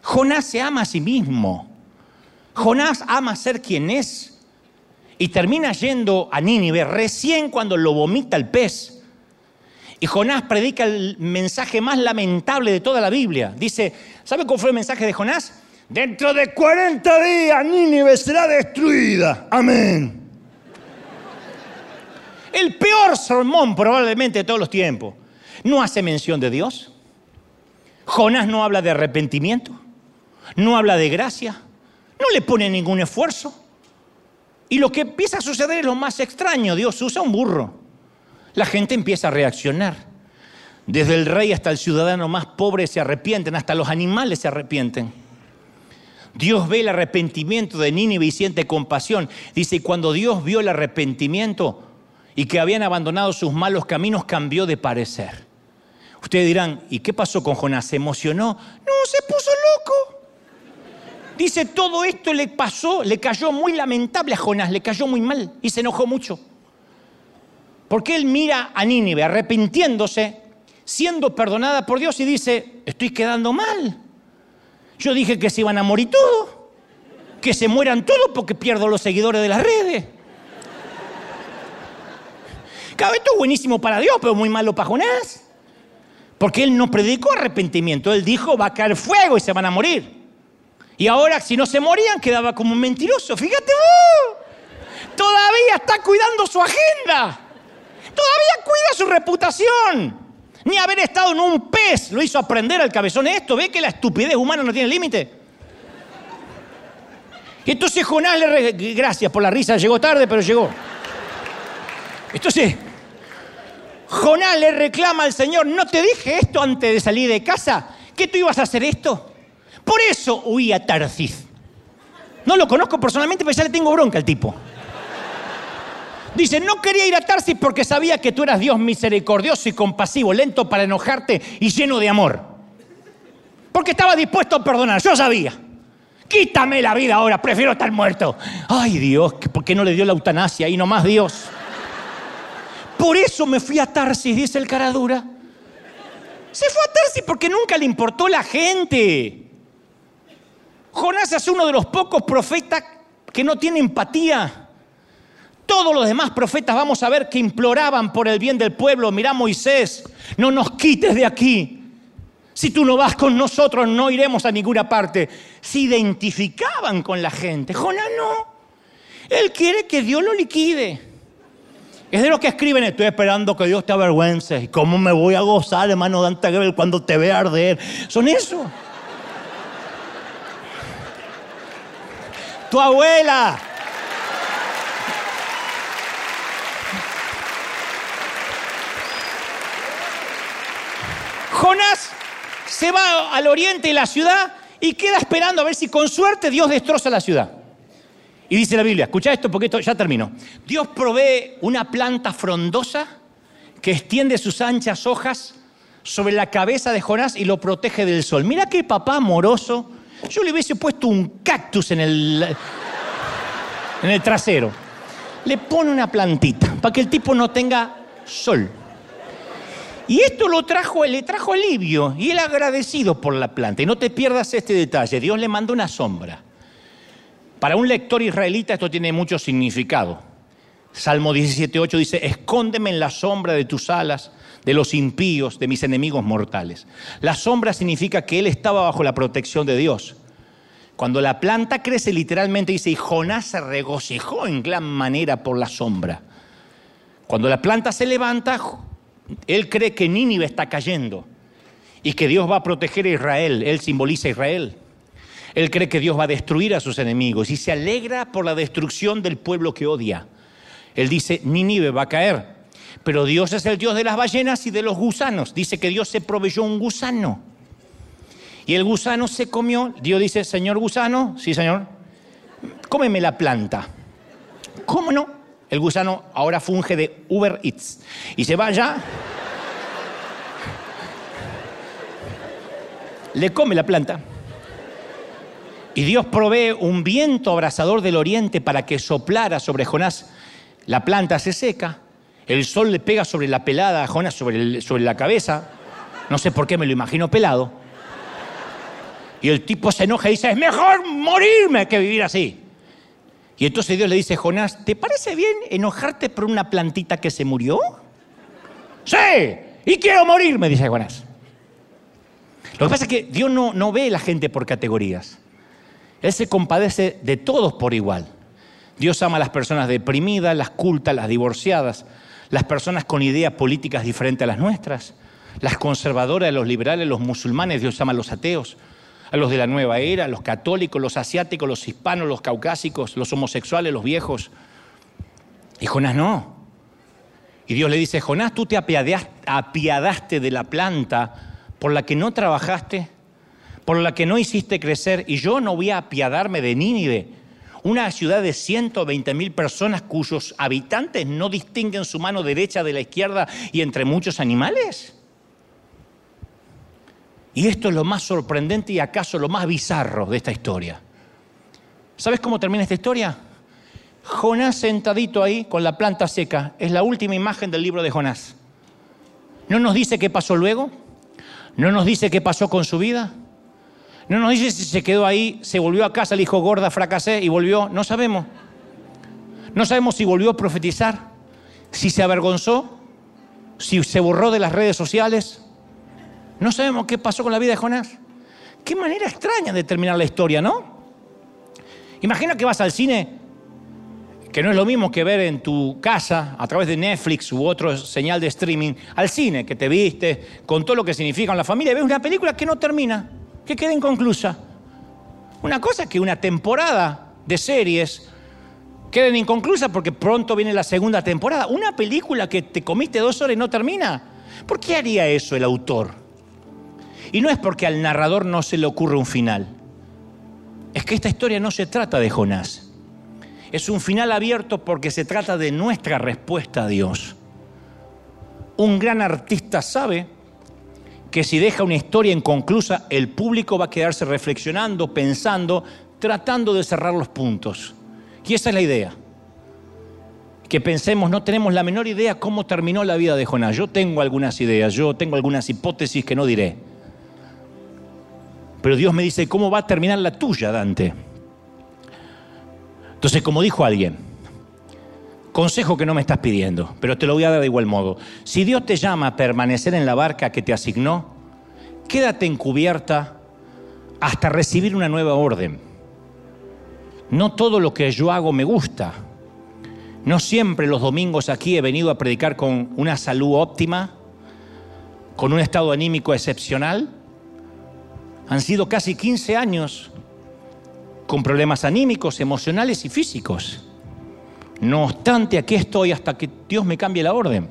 Jonás se ama a sí mismo. Jonás ama ser quien es. Y termina yendo a Nínive recién cuando lo vomita el pez. Y Jonás predica el mensaje más lamentable de toda la Biblia. Dice, ¿sabe cuál fue el mensaje de Jonás? Dentro de 40 días Nínive será destruida. Amén. El peor sermón probablemente de todos los tiempos. No hace mención de Dios. Jonás no habla de arrepentimiento. No habla de gracia. No le pone ningún esfuerzo. Y lo que empieza a suceder es lo más extraño. Dios usa un burro. La gente empieza a reaccionar. Desde el rey hasta el ciudadano más pobre se arrepienten, hasta los animales se arrepienten. Dios ve el arrepentimiento de Nínive y siente compasión. Dice, cuando Dios vio el arrepentimiento, y que habían abandonado sus malos caminos cambió de parecer. Ustedes dirán, ¿y qué pasó con Jonás? ¿Se emocionó? No, se puso loco. Dice, todo esto le pasó, le cayó muy lamentable a Jonás, le cayó muy mal y se enojó mucho. Porque él mira a Nínive arrepintiéndose, siendo perdonada por Dios y dice, estoy quedando mal. Yo dije que se iban a morir todos, que se mueran todos porque pierdo los seguidores de las redes. Vez esto es buenísimo para Dios, pero muy malo para Jonás. Porque él no predicó arrepentimiento, él dijo va a caer fuego y se van a morir. Y ahora si no se morían quedaba como un mentiroso. Fíjate todavía está cuidando su agenda. Todavía cuida su reputación. Ni haber estado en un pez lo hizo aprender al cabezón esto. ¿Ve que la estupidez humana no tiene límite? Entonces Jonás le... Gracias por la risa, llegó tarde, pero llegó. Entonces, Jonás le reclama al Señor, ¿no te dije esto antes de salir de casa? ¿Que tú ibas a hacer esto? Por eso huí a Tarsis. No lo conozco personalmente, pero ya le tengo bronca al tipo. Dice, no quería ir a Tarsis porque sabía que tú eras Dios misericordioso y compasivo, lento para enojarte y lleno de amor. Porque estaba dispuesto a perdonar, yo sabía. Quítame la vida ahora, prefiero estar muerto. Ay Dios, ¿por qué no le dio la eutanasia y más Dios? Por eso me fui a Tarsis, dice el caradura. Se fue a Tarsis porque nunca le importó la gente. Jonás es uno de los pocos profetas que no tiene empatía. Todos los demás profetas vamos a ver que imploraban por el bien del pueblo. Mira Moisés, no nos quites de aquí. Si tú no vas con nosotros, no iremos a ninguna parte. Se identificaban con la gente. Jonás no. Él quiere que Dios lo liquide. Es de los que escriben, estoy esperando que Dios te avergüence. ¿Y cómo me voy a gozar, hermano Dante cuando te vea arder? Son eso. Tu abuela Jonás se va al oriente de la ciudad y queda esperando a ver si con suerte Dios destroza la ciudad. Y dice la Biblia, escucha esto porque esto ya terminó. Dios provee una planta frondosa que extiende sus anchas hojas sobre la cabeza de Jonás y lo protege del sol. Mira qué papá amoroso. Yo le hubiese puesto un cactus en el, en el trasero. Le pone una plantita para que el tipo no tenga sol. Y esto lo trajo, le trajo alivio y él agradecido por la planta. Y no te pierdas este detalle, Dios le mandó una sombra. Para un lector israelita esto tiene mucho significado. Salmo 17.8 dice, escóndeme en la sombra de tus alas, de los impíos, de mis enemigos mortales. La sombra significa que él estaba bajo la protección de Dios. Cuando la planta crece, literalmente dice, y Jonás se regocijó en gran manera por la sombra. Cuando la planta se levanta, él cree que Nínive está cayendo y que Dios va a proteger a Israel. Él simboliza a Israel. Él cree que Dios va a destruir a sus enemigos y se alegra por la destrucción del pueblo que odia. Él dice, Nínive va a caer. Pero Dios es el Dios de las ballenas y de los gusanos. Dice que Dios se proveyó un gusano. Y el gusano se comió. Dios dice, Señor gusano, sí Señor, cómeme la planta. ¿Cómo no? El gusano ahora funge de Uber Eats. Y se va allá. Le come la planta. Y Dios provee un viento abrasador del oriente para que soplara sobre Jonás. La planta se seca. El sol le pega sobre la pelada a Jonás, sobre, la cabeza. No sé por qué me lo imagino pelado. Y el tipo se enoja y dice, es mejor morirme que vivir así. Y entonces Dios le dice, Jonás, ¿te parece bien enojarte por una plantita que se murió? Sí, y quiero morirme, dice Jonás. Lo que pasa es que Dios no, no ve a la gente por categorías. Él se compadece de todos por igual. Dios ama a las personas deprimidas, las cultas, las divorciadas, las personas con ideas políticas diferentes a las nuestras, las conservadoras, los liberales, los musulmanes, Dios ama a los ateos, a los de la nueva era, los católicos, los asiáticos, los hispanos, los caucásicos, los homosexuales, los viejos. Y Jonás no. Y Dios le dice, Jonás, tú te apiadaste de la planta por la que no trabajaste, por la que no hiciste crecer, y yo no voy a apiadarme de Nínive, una ciudad de 120 mil personas cuyos habitantes no distinguen su mano derecha de la izquierda y entre muchos animales. Y esto es lo más sorprendente y acaso lo más bizarro de esta historia. ¿Sabes cómo termina esta historia? Jonás sentadito ahí con la planta seca. Es la última imagen del libro de Jonás. No nos dice qué pasó luego. No nos dice qué pasó con su vida. No nos dice si se quedó ahí, se volvió a casa, le dijo gorda, fracasé y volvió. No sabemos. No sabemos si volvió a profetizar, si se avergonzó, si se borró de las redes sociales. No sabemos qué pasó con la vida de Jonás. Qué manera extraña de terminar la historia, ¿no? Imagina que vas al cine, que no es lo mismo que ver en tu casa a través de Netflix u otro señal de streaming, al cine, que te viste, con todo lo que significa en la familia, y ves una película que no termina, que queda inconclusa. Una cosa es que una temporada de series queden inconclusas porque pronto viene la segunda temporada. Una película que te comiste dos horas y no termina. ¿Por qué haría eso el autor? Y no es porque al narrador no se le ocurre un final. Es que esta historia no se trata de Jonás. Es un final abierto porque se trata de nuestra respuesta a Dios. Un gran artista sabe que si deja una historia inconclusa, el público va a quedarse reflexionando, pensando, tratando de cerrar los puntos. Y esa es la idea. Que pensemos, no tenemos la menor idea cómo terminó la vida de Jonás. Yo tengo algunas ideas, yo tengo algunas hipótesis que no diré. Pero Dios me dice, ¿cómo va a terminar la tuya, Dante? Entonces, como dijo alguien, consejo que no me estás pidiendo, pero te lo voy a dar de igual modo. Si Dios te llama a permanecer en la barca que te asignó, quédate encubierta hasta recibir una nueva orden. No todo lo que yo hago me gusta. No siempre los domingos aquí he venido a predicar con una salud óptima, con un estado anímico excepcional. Han sido casi 15 años con problemas anímicos, emocionales y físicos. No obstante, aquí estoy hasta que Dios me cambie la orden.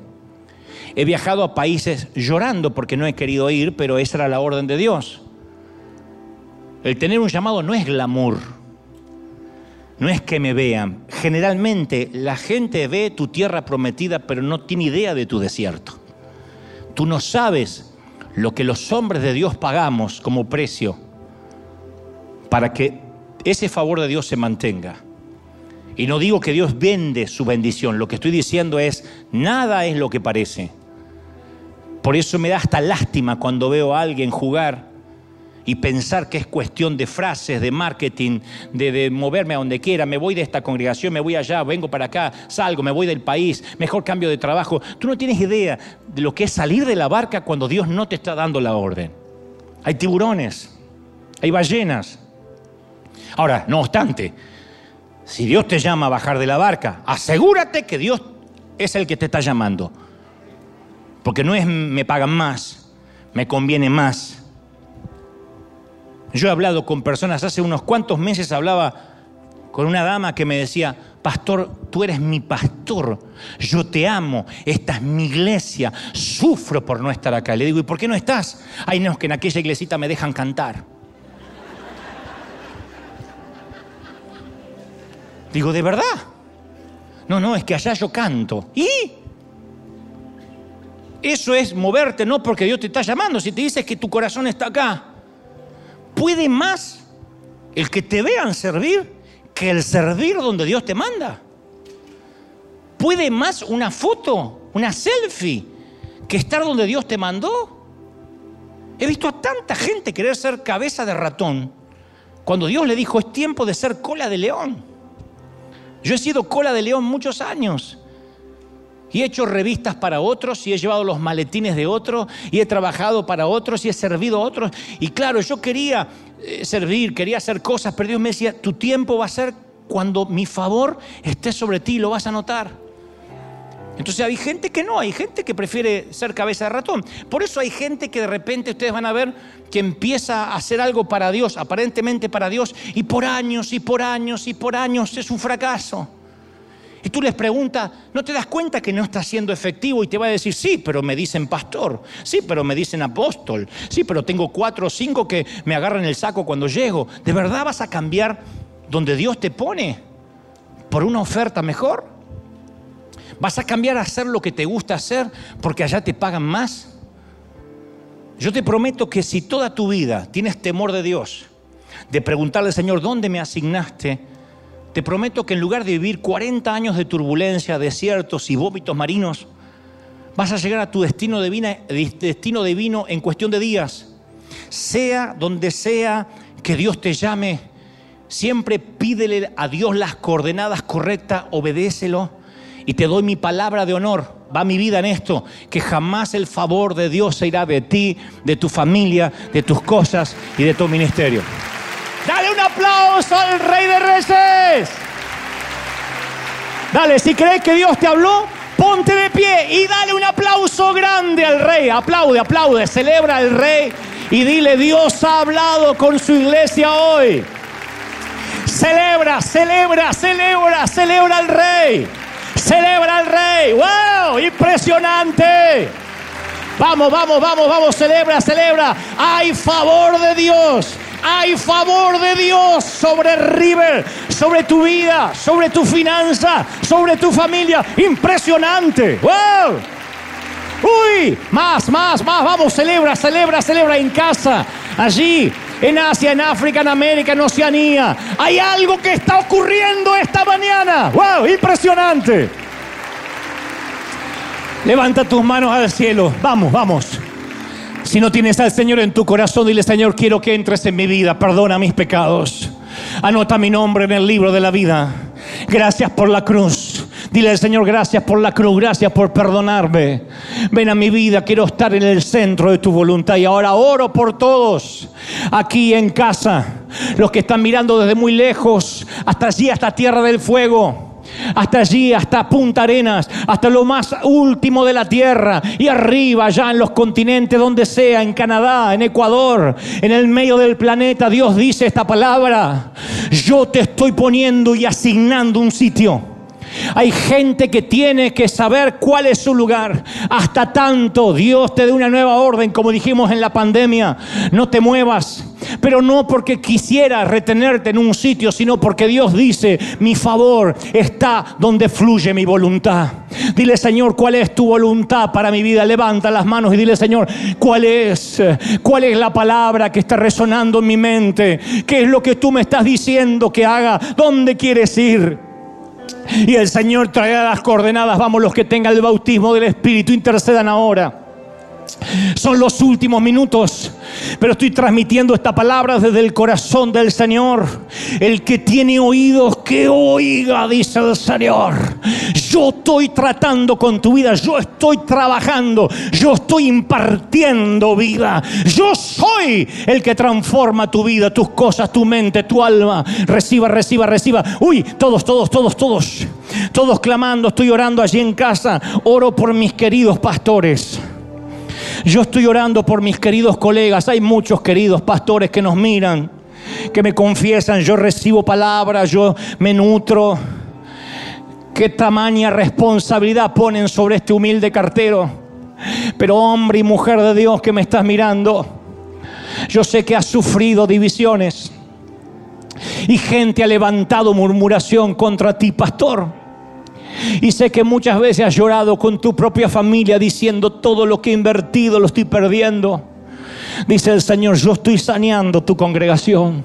He viajado a países llorando porque no he querido ir, pero esa era la orden de Dios. El tener un llamado no es glamour, no es que me vean. Generalmente la gente ve tu tierra prometida, pero no tiene idea de tu desierto. Tú no sabes lo que los hombres de Dios pagamos como precio para que ese favor de Dios se mantenga. Y no digo que Dios vende su bendición, lo que estoy diciendo es, nada es lo que parece. Por eso me da hasta lástima cuando veo a alguien jugar y pensar que es cuestión de frases, de marketing, de, moverme a donde quiera, me voy de esta congregación, me voy allá, vengo para acá, salgo, me voy del país, mejor cambio de trabajo. Tú no tienes idea de lo que es salir de la barca cuando Dios no te está dando la orden. Hay tiburones, hay ballenas. Ahora, no obstante, si Dios te llama a bajar de la barca, asegúrate que Dios es el que te está llamando. Porque no es me pagan más, me conviene más yo he hablado con personas, hace unos cuantos meses hablaba con una dama que me decía, pastor, tú eres mi pastor, yo te amo, esta es mi iglesia, sufro por no estar acá. Le digo, ¿y por qué no estás? Ay, no, que en aquella iglesita me dejan cantar. Digo, ¿de verdad? No, no, es que allá yo canto. ¿Y? Eso es moverte, no porque Dios te está llamando. Si te dices que tu corazón está acá, puede más el que te vean servir que el servir donde Dios te manda. Puede más una foto, una selfie, que estar donde Dios te mandó. He visto a tanta gente querer ser cabeza de ratón cuando Dios le dijo es tiempo de ser cola de león. Yo he sido cola de león muchos años y he hecho revistas para otros y he llevado los maletines de otros y he trabajado para otros y he servido a otros. Y claro, yo quería eh, servir, quería hacer cosas, pero Dios me decía, tu tiempo va a ser cuando mi favor esté sobre ti, lo vas a notar. Entonces hay gente que no, hay gente que prefiere ser cabeza de ratón. Por eso hay gente que de repente ustedes van a ver que empieza a hacer algo para Dios, aparentemente para Dios, y por años y por años y por años es un fracaso. Y tú les preguntas, ¿no te das cuenta que no está siendo efectivo? Y te va a decir, sí, pero me dicen pastor, sí, pero me dicen apóstol, sí, pero tengo cuatro o cinco que me agarran el saco cuando llego. ¿De verdad vas a cambiar donde Dios te pone por una oferta mejor? ¿Vas a cambiar a hacer lo que te gusta hacer porque allá te pagan más? Yo te prometo que si toda tu vida tienes temor de Dios, de preguntarle, Señor, ¿dónde me asignaste? te prometo que en lugar de vivir 40 años de turbulencia, desiertos y vómitos marinos, vas a llegar a tu destino divino en cuestión de días. Sea donde sea que Dios te llame, siempre pídele a Dios las coordenadas correctas, obedécelo y te doy mi palabra de honor. Va mi vida en esto, que jamás el favor de Dios se irá de ti, de tu familia, de tus cosas y de tu ministerio. Dale un aplauso al Rey de Reyes. Dale, si crees que Dios te habló, ponte de pie y dale un aplauso grande al Rey. Aplaude, aplaude, celebra al Rey y dile, Dios ha hablado con su iglesia hoy. Celebra, celebra, celebra, celebra al Rey. Celebra al Rey. ¡Wow! Impresionante. Vamos, vamos, vamos, vamos, celebra, celebra. Hay favor de Dios. Hay favor de Dios sobre River, sobre tu vida, sobre tu finanza, sobre tu familia. Impresionante. ¡Wow! Uy, más, más, más. Vamos, celebra, celebra, celebra en casa, allí, en Asia, en África, en América, en Oceanía. Hay algo que está ocurriendo esta mañana. ¡Wow! Impresionante. Levanta tus manos al cielo. Vamos, vamos. Si no tienes al Señor en tu corazón, dile, Señor, quiero que entres en mi vida, perdona mis pecados. Anota mi nombre en el libro de la vida. Gracias por la cruz. Dile al Señor, gracias por la cruz, gracias por perdonarme. Ven a mi vida, quiero estar en el centro de tu voluntad. Y ahora oro por todos aquí en casa, los que están mirando desde muy lejos, hasta allí, hasta Tierra del Fuego hasta allí, hasta Punta Arenas, hasta lo más último de la tierra y arriba, ya en los continentes, donde sea, en Canadá, en Ecuador, en el medio del planeta, Dios dice esta palabra, yo te estoy poniendo y asignando un sitio. Hay gente que tiene que saber cuál es su lugar. Hasta tanto Dios te dé una nueva orden, como dijimos en la pandemia. No te muevas. Pero no porque quisiera retenerte en un sitio, sino porque Dios dice, mi favor está donde fluye mi voluntad. Dile, Señor, ¿cuál es tu voluntad para mi vida? Levanta las manos y dile, Señor, ¿cuál es? ¿Cuál es la palabra que está resonando en mi mente? ¿Qué es lo que tú me estás diciendo que haga? ¿Dónde quieres ir? Y el Señor traerá las coordenadas. Vamos, los que tengan el bautismo del Espíritu, intercedan ahora. Son los últimos minutos, pero estoy transmitiendo esta palabra desde el corazón del Señor. El que tiene oídos, que oiga, dice el Señor. Yo estoy tratando con tu vida, yo estoy trabajando, yo estoy impartiendo vida. Yo soy el que transforma tu vida, tus cosas, tu mente, tu alma. Reciba, reciba, reciba. Uy, todos, todos, todos, todos. Todos clamando, estoy orando allí en casa. Oro por mis queridos pastores. Yo estoy orando por mis queridos colegas. Hay muchos queridos pastores que nos miran, que me confiesan, yo recibo palabras, yo me nutro. Qué tamaña responsabilidad ponen sobre este humilde cartero. Pero hombre y mujer de Dios que me estás mirando, yo sé que has sufrido divisiones y gente ha levantado murmuración contra ti, pastor. Y sé que muchas veces has llorado con tu propia familia diciendo todo lo que he invertido lo estoy perdiendo. Dice el Señor, yo estoy saneando tu congregación.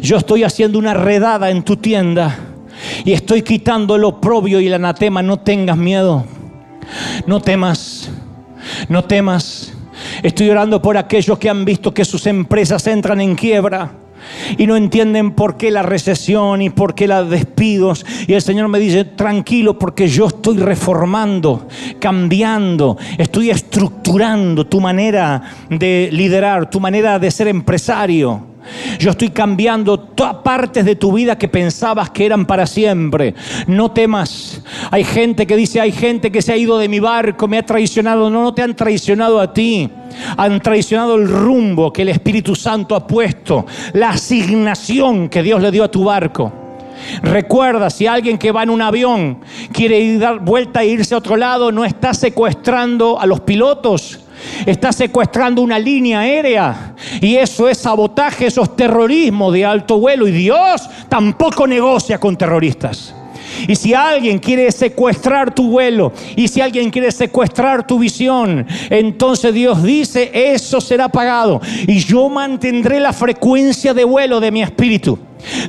Yo estoy haciendo una redada en tu tienda. Y estoy quitando el oprobio y el anatema. No tengas miedo. No temas. No temas. Estoy orando por aquellos que han visto que sus empresas entran en quiebra y no entienden por qué la recesión y por qué los despidos. Y el Señor me dice, tranquilo porque yo estoy reformando, cambiando, estoy estructurando tu manera de liderar, tu manera de ser empresario. Yo estoy cambiando todas partes de tu vida que pensabas que eran para siempre. No temas. Hay gente que dice, hay gente que se ha ido de mi barco, me ha traicionado. No, no te han traicionado a ti. Han traicionado el rumbo que el Espíritu Santo ha puesto, la asignación que Dios le dio a tu barco. Recuerda, si alguien que va en un avión quiere dar vuelta e irse a otro lado, no está secuestrando a los pilotos, está secuestrando una línea aérea. Y eso es sabotaje, eso es terrorismo de alto vuelo. Y Dios tampoco negocia con terroristas. Y si alguien quiere secuestrar tu vuelo, y si alguien quiere secuestrar tu visión, entonces Dios dice, eso será pagado. Y yo mantendré la frecuencia de vuelo de mi espíritu.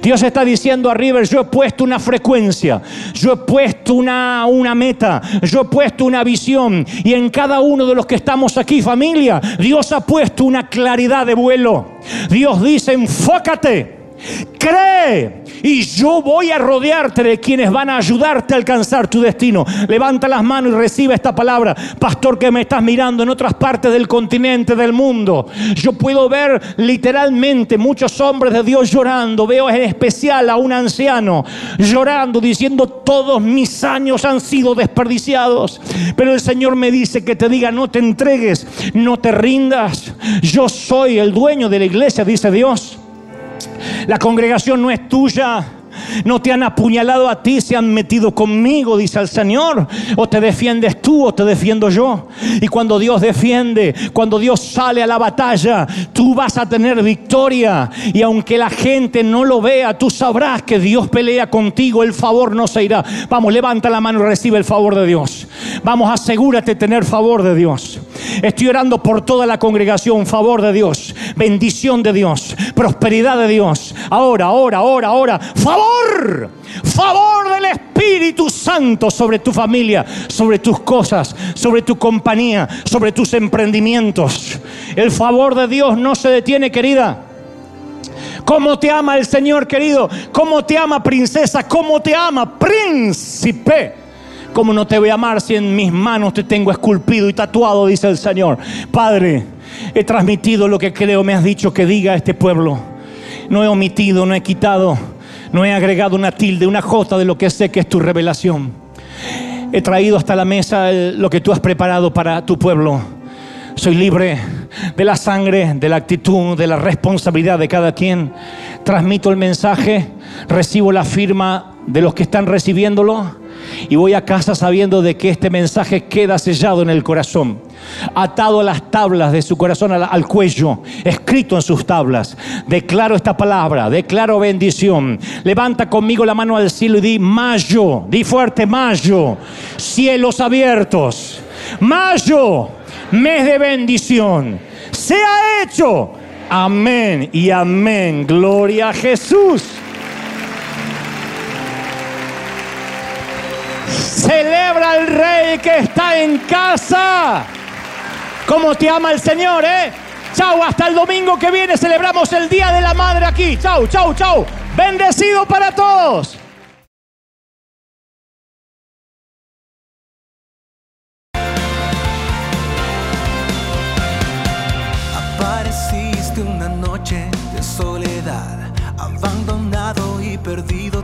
Dios está diciendo a River, yo he puesto una frecuencia, yo he puesto una, una meta, yo he puesto una visión. Y en cada uno de los que estamos aquí, familia, Dios ha puesto una claridad de vuelo. Dios dice, enfócate. Cree y yo voy a rodearte de quienes van a ayudarte a alcanzar tu destino. Levanta las manos y recibe esta palabra. Pastor que me estás mirando en otras partes del continente, del mundo. Yo puedo ver literalmente muchos hombres de Dios llorando. Veo en especial a un anciano llorando diciendo todos mis años han sido desperdiciados. Pero el Señor me dice que te diga no te entregues, no te rindas. Yo soy el dueño de la iglesia, dice Dios. La congregación no es tuya. No te han apuñalado a ti, se han metido conmigo, dice el Señor. O te defiendes tú o te defiendo yo. Y cuando Dios defiende, cuando Dios sale a la batalla, tú vas a tener victoria. Y aunque la gente no lo vea, tú sabrás que Dios pelea contigo, el favor no se irá. Vamos, levanta la mano y recibe el favor de Dios. Vamos, asegúrate de tener favor de Dios. Estoy orando por toda la congregación, favor de Dios, bendición de Dios, prosperidad de Dios. Ahora, ahora, ahora, ahora, favor, favor del Espíritu Santo sobre tu familia, sobre tus cosas, sobre tu compañía, sobre tus emprendimientos. El favor de Dios no se detiene, querida. ¿Cómo te ama el Señor querido? ¿Cómo te ama princesa? ¿Cómo te ama príncipe? ¿Cómo no te voy a amar si en mis manos te tengo esculpido y tatuado? Dice el Señor. Padre, he transmitido lo que creo me has dicho que diga a este pueblo. No he omitido, no he quitado, no he agregado una tilde, una jota de lo que sé que es tu revelación. He traído hasta la mesa lo que tú has preparado para tu pueblo. Soy libre de la sangre, de la actitud, de la responsabilidad de cada quien. Transmito el mensaje, recibo la firma de los que están recibiéndolo y voy a casa sabiendo de que este mensaje queda sellado en el corazón, atado a las tablas de su corazón al, cuello, escrito en sus tablas. Declaro esta palabra, declaro bendición. Levanta conmigo la mano al cielo y di mayo, di fuerte mayo, cielos abiertos. Mayo, mes de bendición. Sea hecho. Amén y amén. Gloria a Jesús. Celebra al rey que está en casa. ¿Cómo te ama el Señor, eh? Chau, hasta el domingo que viene celebramos el Día de la Madre aquí. Chau, chau, chau. Bendecido para todos. Apareciste una noche de soledad, abandonado y perdido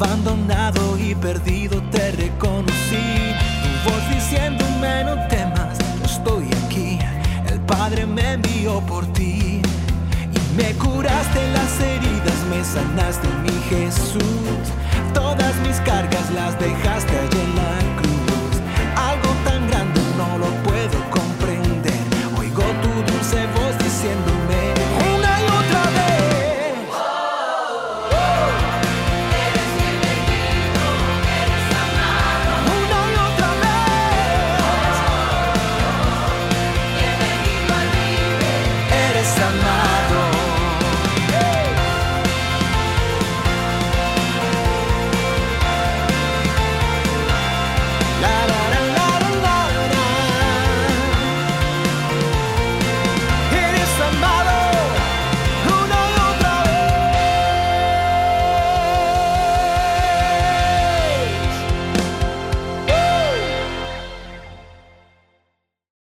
abandonado y perdido te reconocí. Tu voz diciéndome no temas, estoy aquí. El Padre me envió por ti y me curaste las heridas, me sanaste mi Jesús. Todas mis cargas las dejaste allí